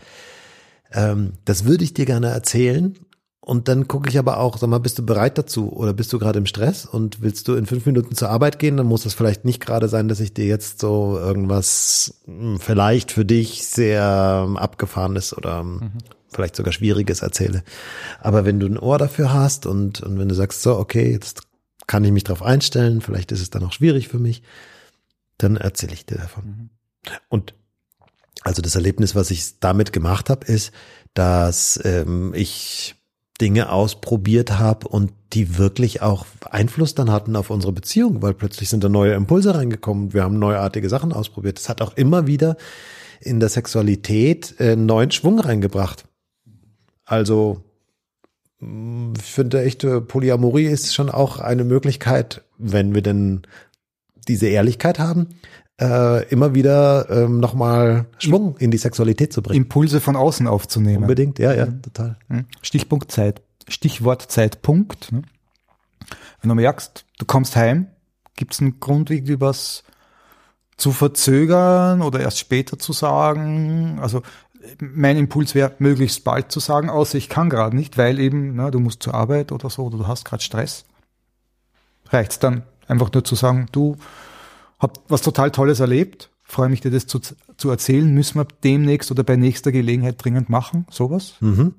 Ähm, das würde ich dir gerne erzählen. Und dann gucke ich aber auch, sag mal, bist du bereit dazu oder bist du gerade im Stress und willst du in fünf Minuten zur Arbeit gehen, dann muss es vielleicht nicht gerade sein, dass ich dir jetzt so irgendwas hm, vielleicht für dich sehr ähm, abgefahrenes oder ähm, mhm. vielleicht sogar schwieriges erzähle. Aber wenn du ein Ohr dafür hast und, und wenn du sagst, so, okay, jetzt kann ich mich darauf einstellen, vielleicht ist es dann auch schwierig für mich, dann erzähle ich dir davon. Mhm. Und also das Erlebnis, was ich damit gemacht habe, ist, dass ähm, ich Dinge ausprobiert habe und die wirklich auch Einfluss dann hatten auf unsere Beziehung, weil plötzlich sind da neue Impulse reingekommen. Wir haben neuartige Sachen ausprobiert. Das hat auch immer wieder in der Sexualität äh, neuen Schwung reingebracht. Also mm, ich finde echte Polyamorie ist schon auch eine Möglichkeit, wenn wir denn diese Ehrlichkeit haben, äh, immer wieder ähm, nochmal Schwung in die Sexualität zu bringen. Impulse von außen aufzunehmen. Unbedingt, ja, ja, total. Hm. Stichpunkt Zeit, Stichwort Zeitpunkt. Ne? Wenn du merkst, du kommst heim, gibt es einen Grund, irgendwie was zu verzögern oder erst später zu sagen? Also mein Impuls wäre, möglichst bald zu sagen, außer ich kann gerade nicht, weil eben, na, du musst zur Arbeit oder so, oder du hast gerade Stress. Reicht's dann einfach nur zu sagen, du, hab was total Tolles erlebt, freue mich dir das zu, zu erzählen, müssen wir demnächst oder bei nächster Gelegenheit dringend machen, sowas? Mhm.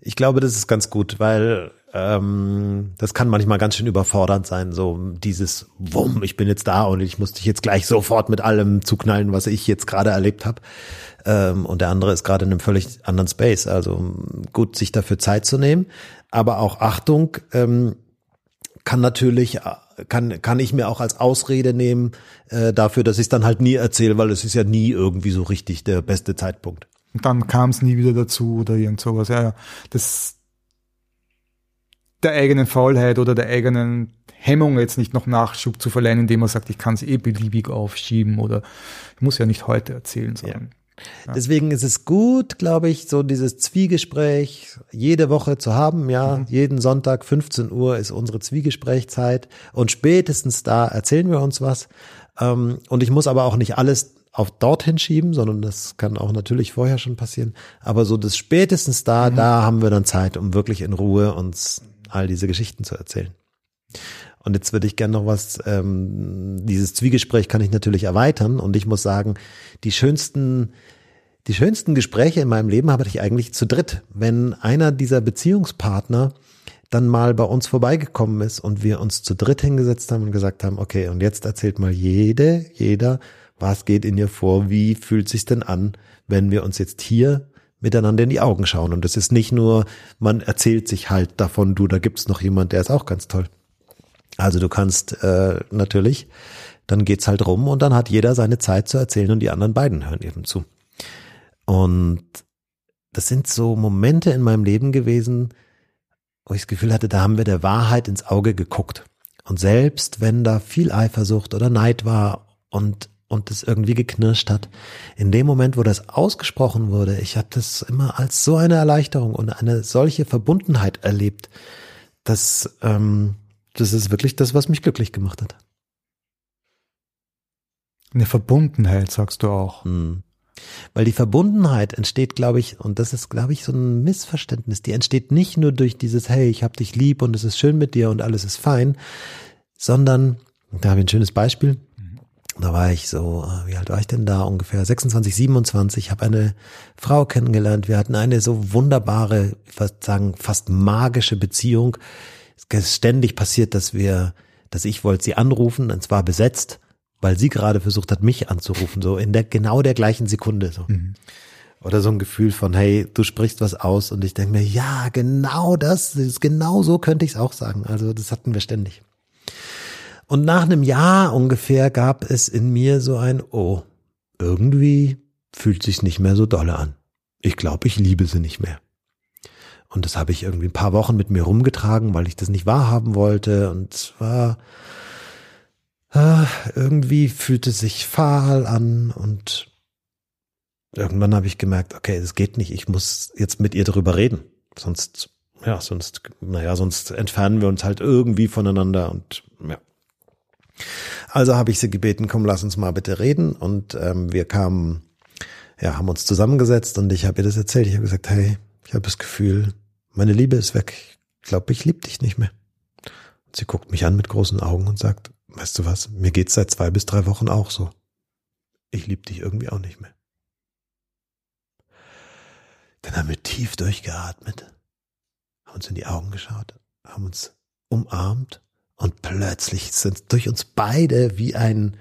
Ich glaube, das ist ganz gut, weil ähm, das kann manchmal ganz schön überfordernd sein, so dieses Wumm, ich bin jetzt da und ich muss dich jetzt gleich sofort mit allem zuknallen, was ich jetzt gerade erlebt habe. Ähm, und der andere ist gerade in einem völlig anderen Space. Also gut, sich dafür Zeit zu nehmen, aber auch Achtung, ähm, kann natürlich kann kann ich mir auch als Ausrede nehmen äh, dafür, dass ich es dann halt nie erzähle, weil es ist ja nie irgendwie so richtig der beste Zeitpunkt. Und dann kam es nie wieder dazu oder irgend sowas. Ja, ja. Das der eigenen Faulheit oder der eigenen Hemmung jetzt nicht noch Nachschub zu verleihen, indem man sagt, ich kann es eh beliebig aufschieben oder ich muss ja nicht heute erzählen, sondern ja. Deswegen ist es gut, glaube ich, so dieses Zwiegespräch jede Woche zu haben. Ja, mhm. jeden Sonntag 15 Uhr ist unsere Zwiegesprächzeit und spätestens da erzählen wir uns was. Ähm, und ich muss aber auch nicht alles auf dorthin schieben, sondern das kann auch natürlich vorher schon passieren. Aber so das spätestens da, mhm. da haben wir dann Zeit, um wirklich in Ruhe uns all diese Geschichten zu erzählen. Und jetzt würde ich gerne noch was, ähm, dieses Zwiegespräch kann ich natürlich erweitern und ich muss sagen, die schönsten, die schönsten Gespräche in meinem Leben habe ich eigentlich zu dritt. Wenn einer dieser Beziehungspartner dann mal bei uns vorbeigekommen ist und wir uns zu dritt hingesetzt haben und gesagt haben, okay, und jetzt erzählt mal jede, jeder, was geht in ihr vor, wie fühlt sich denn an, wenn wir uns jetzt hier miteinander in die Augen schauen. Und es ist nicht nur, man erzählt sich halt davon, du, da gibt's noch jemand, der ist auch ganz toll. Also du kannst äh, natürlich, dann geht's halt rum und dann hat jeder seine Zeit zu erzählen und die anderen beiden hören eben zu. Und das sind so Momente in meinem Leben gewesen, wo ich das Gefühl hatte, da haben wir der Wahrheit ins Auge geguckt. Und selbst wenn da viel Eifersucht oder Neid war und und es irgendwie geknirscht hat. In dem Moment, wo das ausgesprochen wurde, ich habe das immer als so eine Erleichterung und eine solche Verbundenheit erlebt, dass ähm, das ist wirklich das, was mich glücklich gemacht hat. Eine Verbundenheit, sagst du auch. Hm. Weil die Verbundenheit entsteht, glaube ich, und das ist, glaube ich, so ein Missverständnis, die entsteht nicht nur durch dieses, hey, ich hab dich lieb und es ist schön mit dir und alles ist fein, sondern, da habe ich ein schönes Beispiel, da war ich so, äh, wie alt war ich denn da? Ungefähr 26, 27, habe eine Frau kennengelernt. Wir hatten eine so wunderbare, ich würde sagen, fast magische Beziehung ständig passiert, dass wir, dass ich wollte sie anrufen und zwar besetzt, weil sie gerade versucht hat, mich anzurufen, so in der genau der gleichen Sekunde. So. Mhm. Oder so ein Gefühl von, hey, du sprichst was aus und ich denke mir, ja, genau das, ist, genau so könnte ich es auch sagen. Also das hatten wir ständig. Und nach einem Jahr ungefähr gab es in mir so ein, oh, irgendwie fühlt sich nicht mehr so dolle an. Ich glaube, ich liebe sie nicht mehr. Und das habe ich irgendwie ein paar Wochen mit mir rumgetragen, weil ich das nicht wahrhaben wollte. Und es war äh, irgendwie fühlte sich fahl an und irgendwann habe ich gemerkt, okay, es geht nicht. Ich muss jetzt mit ihr darüber reden. Sonst, ja, sonst, naja, sonst entfernen wir uns halt irgendwie voneinander und ja. Also habe ich sie gebeten, komm, lass uns mal bitte reden. Und ähm, wir kamen, ja, haben uns zusammengesetzt und ich habe ihr das erzählt. Ich habe gesagt, hey, ich habe das Gefühl, meine Liebe ist weg. Ich glaube, ich liebe dich nicht mehr. Und sie guckt mich an mit großen Augen und sagt, weißt du was, mir geht's seit zwei bis drei Wochen auch so. Ich liebe dich irgendwie auch nicht mehr. Dann haben wir tief durchgeatmet, haben uns in die Augen geschaut, haben uns umarmt und plötzlich sind durch uns beide wie ein,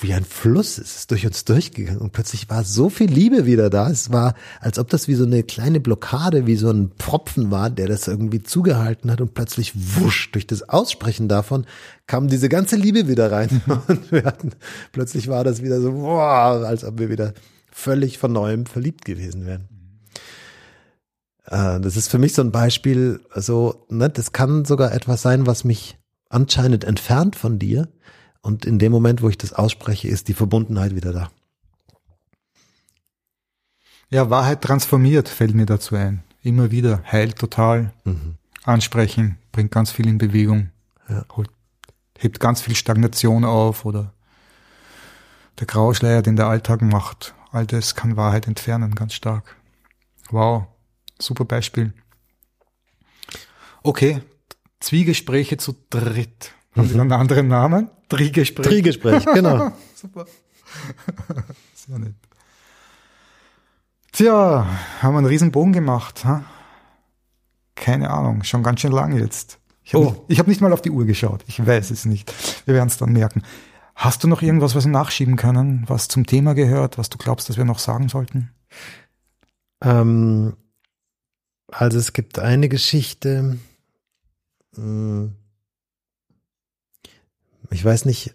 wie ein Fluss es ist durch uns durchgegangen und plötzlich war so viel Liebe wieder da. Es war, als ob das wie so eine kleine Blockade, wie so ein Pfropfen war, der das irgendwie zugehalten hat und plötzlich wusch durch das Aussprechen davon kam diese ganze Liebe wieder rein und wir hatten, plötzlich war das wieder so, boah, als ob wir wieder völlig von neuem verliebt gewesen wären. Äh, das ist für mich so ein Beispiel, so, ne, das kann sogar etwas sein, was mich anscheinend entfernt von dir, und in dem Moment, wo ich das ausspreche, ist die Verbundenheit wieder da. Ja, Wahrheit transformiert, fällt mir dazu ein. Immer wieder, heilt total. Mhm. Ansprechen, bringt ganz viel in Bewegung. Ja. hebt ganz viel Stagnation auf oder der Grauschleier, den der Alltag macht. All das kann Wahrheit entfernen, ganz stark. Wow, super Beispiel. Okay, Zwiegespräche zu dritt. Haben Sie noch einen anderen Namen? Trigespräch. Trigespräch, genau. Super. Sehr nett. Tja, haben wir einen riesen Bogen gemacht. Ha? Keine Ahnung, schon ganz schön lang jetzt. Ich habe oh. nicht, hab nicht mal auf die Uhr geschaut. Ich weiß es nicht. Wir werden es dann merken. Hast du noch irgendwas, was wir nachschieben können, was zum Thema gehört, was du glaubst, dass wir noch sagen sollten? Ähm, also es gibt eine Geschichte, mh, hm, ich weiß nicht,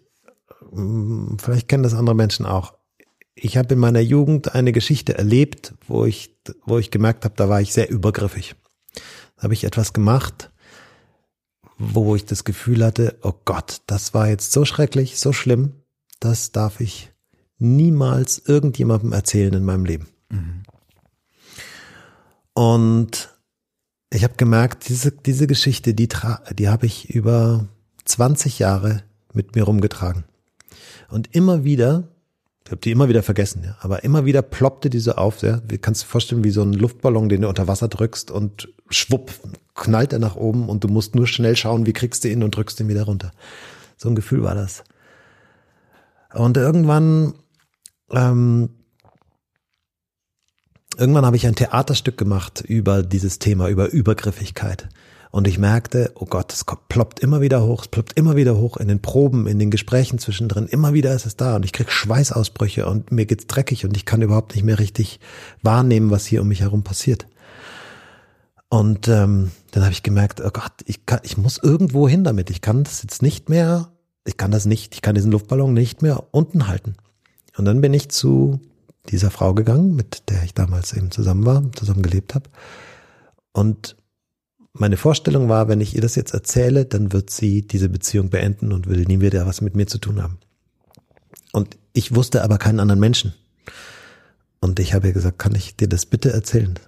mm, vielleicht kennen das andere Menschen auch. Ich habe in meiner Jugend eine Geschichte erlebt, wo ich, wo ich gemerkt habe, da war ich sehr übergriffig. Da habe ich etwas gemacht, wo ich das Gefühl hatte, oh Gott, das war jetzt so schrecklich, so schlimm, das darf ich niemals irgendjemandem erzählen in meinem Leben. Mhm. Und ich habe gemerkt, diese, diese Geschichte, die, die habe ich über 20 Jahre mit mir rumgetragen. Und immer wieder, ich habe die immer wieder vergessen, ja, aber immer wieder ploppte diese auf, ja. Kannst du vorstellen, wie so ein Luftballon, den du unter Wasser drückst und schwupp, knallt er nach oben und du musst nur schnell schauen, wie kriegst du ihn und drückst ihn wieder runter. So ein Gefühl war das. Und irgendwann, ähm, irgendwann habe ich ein Theaterstück gemacht über dieses Thema, über Übergriffigkeit. Und ich merkte, oh Gott, es ploppt immer wieder hoch, es ploppt immer wieder hoch in den Proben, in den Gesprächen zwischendrin. Immer wieder ist es da und ich krieg Schweißausbrüche und mir geht's dreckig und ich kann überhaupt nicht mehr richtig wahrnehmen, was hier um mich herum passiert. Und ähm, dann habe ich gemerkt, oh Gott, ich, kann, ich muss irgendwo hin damit. Ich kann das jetzt nicht mehr, ich kann das nicht, ich kann diesen Luftballon nicht mehr unten halten. Und dann bin ich zu dieser Frau gegangen, mit der ich damals eben zusammen war, zusammen gelebt habe. Und meine Vorstellung war, wenn ich ihr das jetzt erzähle, dann wird sie diese Beziehung beenden und will nie wieder was mit mir zu tun haben. Und ich wusste aber keinen anderen Menschen. Und ich habe ihr gesagt, kann ich dir das bitte erzählen?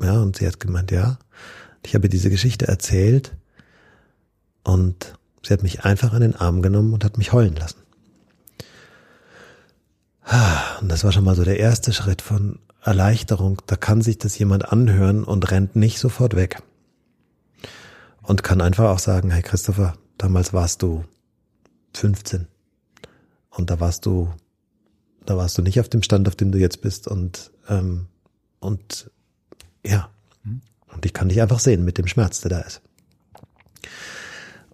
Ja, und sie hat gemeint, ja. Ich habe ihr diese Geschichte erzählt und sie hat mich einfach in den Arm genommen und hat mich heulen lassen. Und das war schon mal so der erste Schritt von, Erleichterung, da kann sich das jemand anhören und rennt nicht sofort weg. Und kann einfach auch sagen, hey Christopher, damals warst du 15 und da warst du, da warst du nicht auf dem Stand, auf dem du jetzt bist und ähm, und ja, und ich kann dich einfach sehen mit dem Schmerz, der da ist.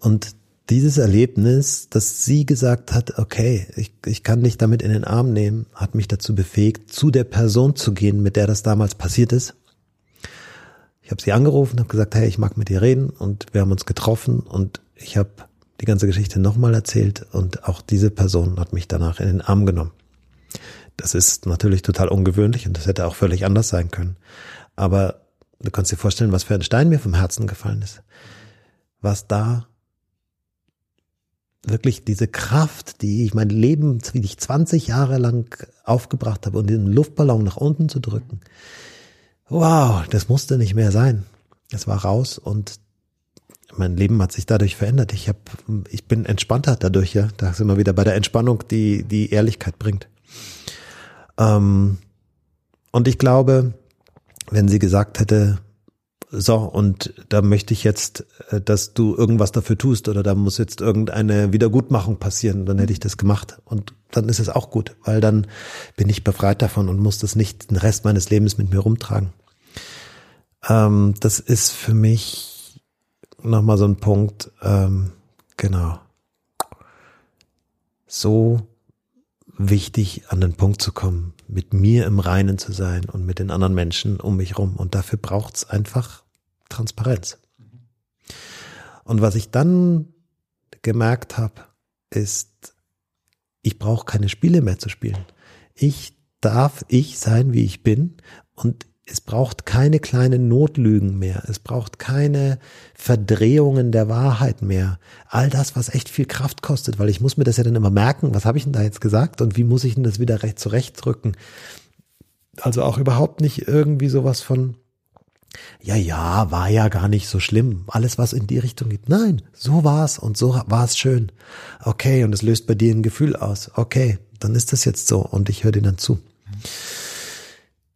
Und dieses Erlebnis, dass sie gesagt hat, okay, ich, ich kann dich damit in den Arm nehmen, hat mich dazu befähigt, zu der Person zu gehen, mit der das damals passiert ist. Ich habe sie angerufen, habe gesagt, hey, ich mag mit dir reden und wir haben uns getroffen und ich habe die ganze Geschichte nochmal erzählt und auch diese Person hat mich danach in den Arm genommen. Das ist natürlich total ungewöhnlich und das hätte auch völlig anders sein können. Aber du kannst dir vorstellen, was für ein Stein mir vom Herzen gefallen ist. Was da wirklich diese Kraft, die ich mein Leben, wie ich 20 Jahre lang aufgebracht habe und den Luftballon nach unten zu drücken. Wow, das musste nicht mehr sein. Es war raus und mein Leben hat sich dadurch verändert. Ich habe, ich bin entspannter dadurch, ja. Da sind wir wieder bei der Entspannung, die die Ehrlichkeit bringt. Ähm, und ich glaube, wenn sie gesagt hätte, so, und da möchte ich jetzt, äh, dass du irgendwas dafür tust oder da muss jetzt irgendeine Wiedergutmachung passieren, dann hätte ich das gemacht. Und dann ist es auch gut, weil dann bin ich befreit davon und muss das nicht den Rest meines Lebens mit mir rumtragen. Ähm, das ist für mich nochmal so ein Punkt, ähm, genau. So wichtig, an den Punkt zu kommen, mit mir im Reinen zu sein und mit den anderen Menschen um mich rum. Und dafür braucht's einfach Transparenz. Und was ich dann gemerkt habe, ist, ich brauche keine Spiele mehr zu spielen. Ich darf ich sein, wie ich bin und es braucht keine kleinen Notlügen mehr. Es braucht keine Verdrehungen der Wahrheit mehr. All das, was echt viel Kraft kostet, weil ich muss mir das ja dann immer merken, was habe ich denn da jetzt gesagt und wie muss ich denn das wieder recht zurechtdrücken. Also auch überhaupt nicht irgendwie sowas von, ja, ja, war ja gar nicht so schlimm. Alles, was in die Richtung geht. Nein, so war's und so war's schön. Okay, und es löst bei dir ein Gefühl aus. Okay, dann ist das jetzt so und ich höre dir dann zu.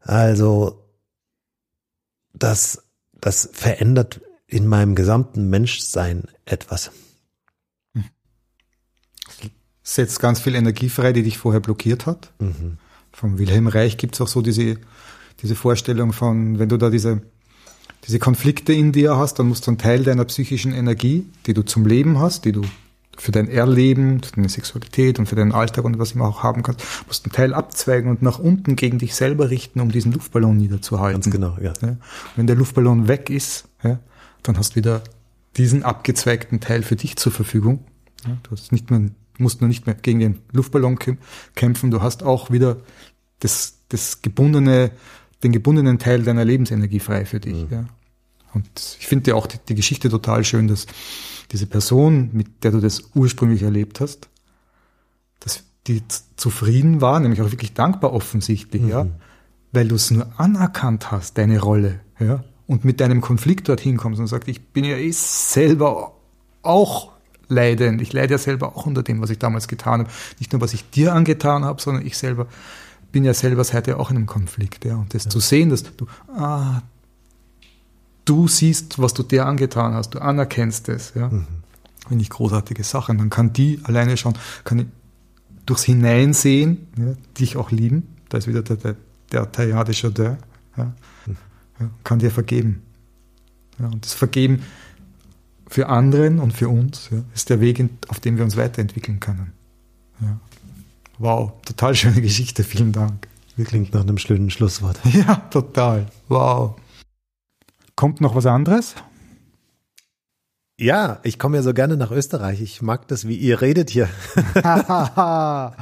Also das, das verändert in meinem gesamten Menschsein etwas. Setzt ganz viel Energie frei, die dich vorher blockiert hat. Mhm. Vom Wilhelm Reich gibt's auch so diese, diese Vorstellung von, wenn du da diese, diese Konflikte in dir hast, dann musst du einen Teil deiner psychischen Energie, die du zum Leben hast, die du für dein Erleben, für deine Sexualität und für deinen Alltag und was immer auch haben kannst, musst einen Teil abzweigen und nach unten gegen dich selber richten, um diesen Luftballon niederzuhalten. Ganz genau, ja. ja. Wenn der Luftballon weg ist, ja, dann hast du wieder diesen abgezweigten Teil für dich zur Verfügung. Ja, du hast nicht mehr, musst nur nicht mehr gegen den Luftballon kämpfen, du hast auch wieder das, das gebundene, den gebundenen Teil deiner Lebensenergie frei für dich. Mhm. Ja. Und ich finde ja auch die, die Geschichte total schön, dass diese Person, mit der du das ursprünglich erlebt hast, dass die zufrieden war, nämlich auch wirklich dankbar offensichtlich, mhm. ja, weil du es nur anerkannt hast, deine Rolle, ja, und mit deinem Konflikt dorthin kommst und sagst, ich bin ja eh selber auch leidend. Ich leide ja selber auch unter dem, was ich damals getan habe. Nicht nur, was ich dir angetan habe, sondern ich selber bin ja selber seither auch in einem Konflikt. Ja. Und das ja. zu sehen, dass du, ah, du siehst, was du dir angetan hast, du anerkennst es, ja. Mhm. Finde ich großartige Sachen. Dann kann die alleine schon, kann durchs Hineinsehen, ja, dich auch lieben. Da ist wieder der, der, der Teilhard Chardin, ja, mhm. ja, kann dir vergeben. Ja, und das Vergeben für anderen und für uns ja, ist der Weg, auf dem wir uns weiterentwickeln können. Ja. Wow, total schöne Geschichte, vielen Dank. Klingt nach einem schönen Schlusswort. Ja, total. Wow. Kommt noch was anderes? Ja, ich komme ja so gerne nach Österreich. Ich mag das, wie ihr redet hier.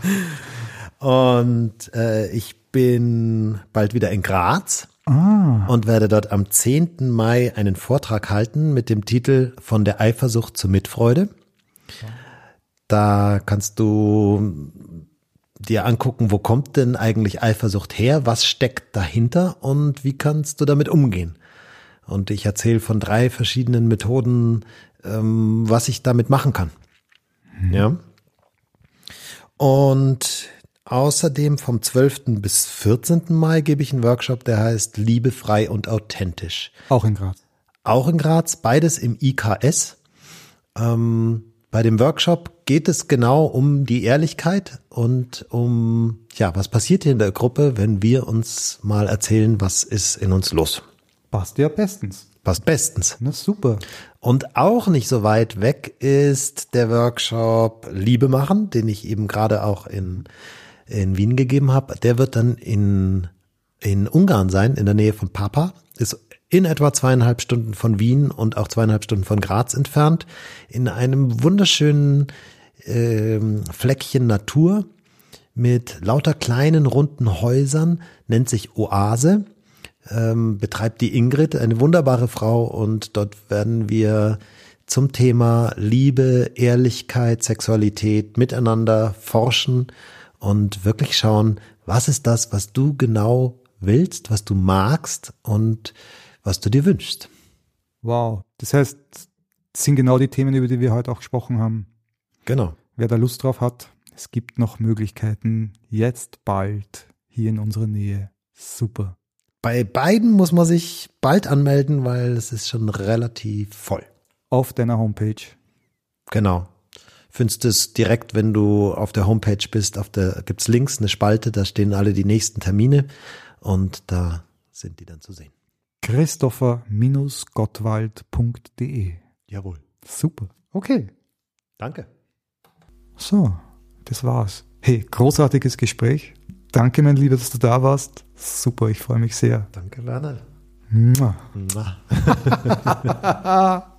und äh, ich bin bald wieder in Graz ah. und werde dort am 10. Mai einen Vortrag halten mit dem Titel Von der Eifersucht zur Mitfreude. Da kannst du dir angucken, wo kommt denn eigentlich Eifersucht her, was steckt dahinter und wie kannst du damit umgehen. Und ich erzähle von drei verschiedenen Methoden, ähm, was ich damit machen kann. Mhm. Ja. Und außerdem vom 12. bis 14. Mai gebe ich einen Workshop, der heißt Liebe frei und authentisch. Auch in Graz. Auch in Graz, beides im IKS. Ähm, bei dem Workshop geht es genau um die Ehrlichkeit und um, ja, was passiert hier in der Gruppe, wenn wir uns mal erzählen, was ist in uns los. Passt ja bestens. Passt bestens. Na super. Und auch nicht so weit weg ist der Workshop Liebe machen, den ich eben gerade auch in, in Wien gegeben habe. Der wird dann in, in Ungarn sein, in der Nähe von Papa. Ist in etwa zweieinhalb Stunden von Wien und auch zweieinhalb Stunden von Graz entfernt. In einem wunderschönen äh, Fleckchen Natur mit lauter kleinen runden Häusern, nennt sich Oase ähm, betreibt die Ingrid, eine wunderbare Frau und dort werden wir zum Thema Liebe, Ehrlichkeit, Sexualität miteinander forschen und wirklich schauen, was ist das, was du genau willst, was du magst und was du dir wünschst. Wow, das heißt, das sind genau die Themen, über die wir heute auch gesprochen haben. Genau. Wer da Lust drauf hat, es gibt noch Möglichkeiten, jetzt bald hier in unserer Nähe. Super bei beiden muss man sich bald anmelden, weil es ist schon relativ voll. Auf deiner Homepage. Genau. Findest es direkt, wenn du auf der Homepage bist, auf der gibt's links eine Spalte, da stehen alle die nächsten Termine und da sind die dann zu sehen. Christopher-gottwald.de. Jawohl. Super. Okay. Danke. So, das war's. Hey, großartiges Gespräch. Danke, mein Lieber, dass du da warst. Super, ich freue mich sehr. Danke, Werner. Mua. Mua.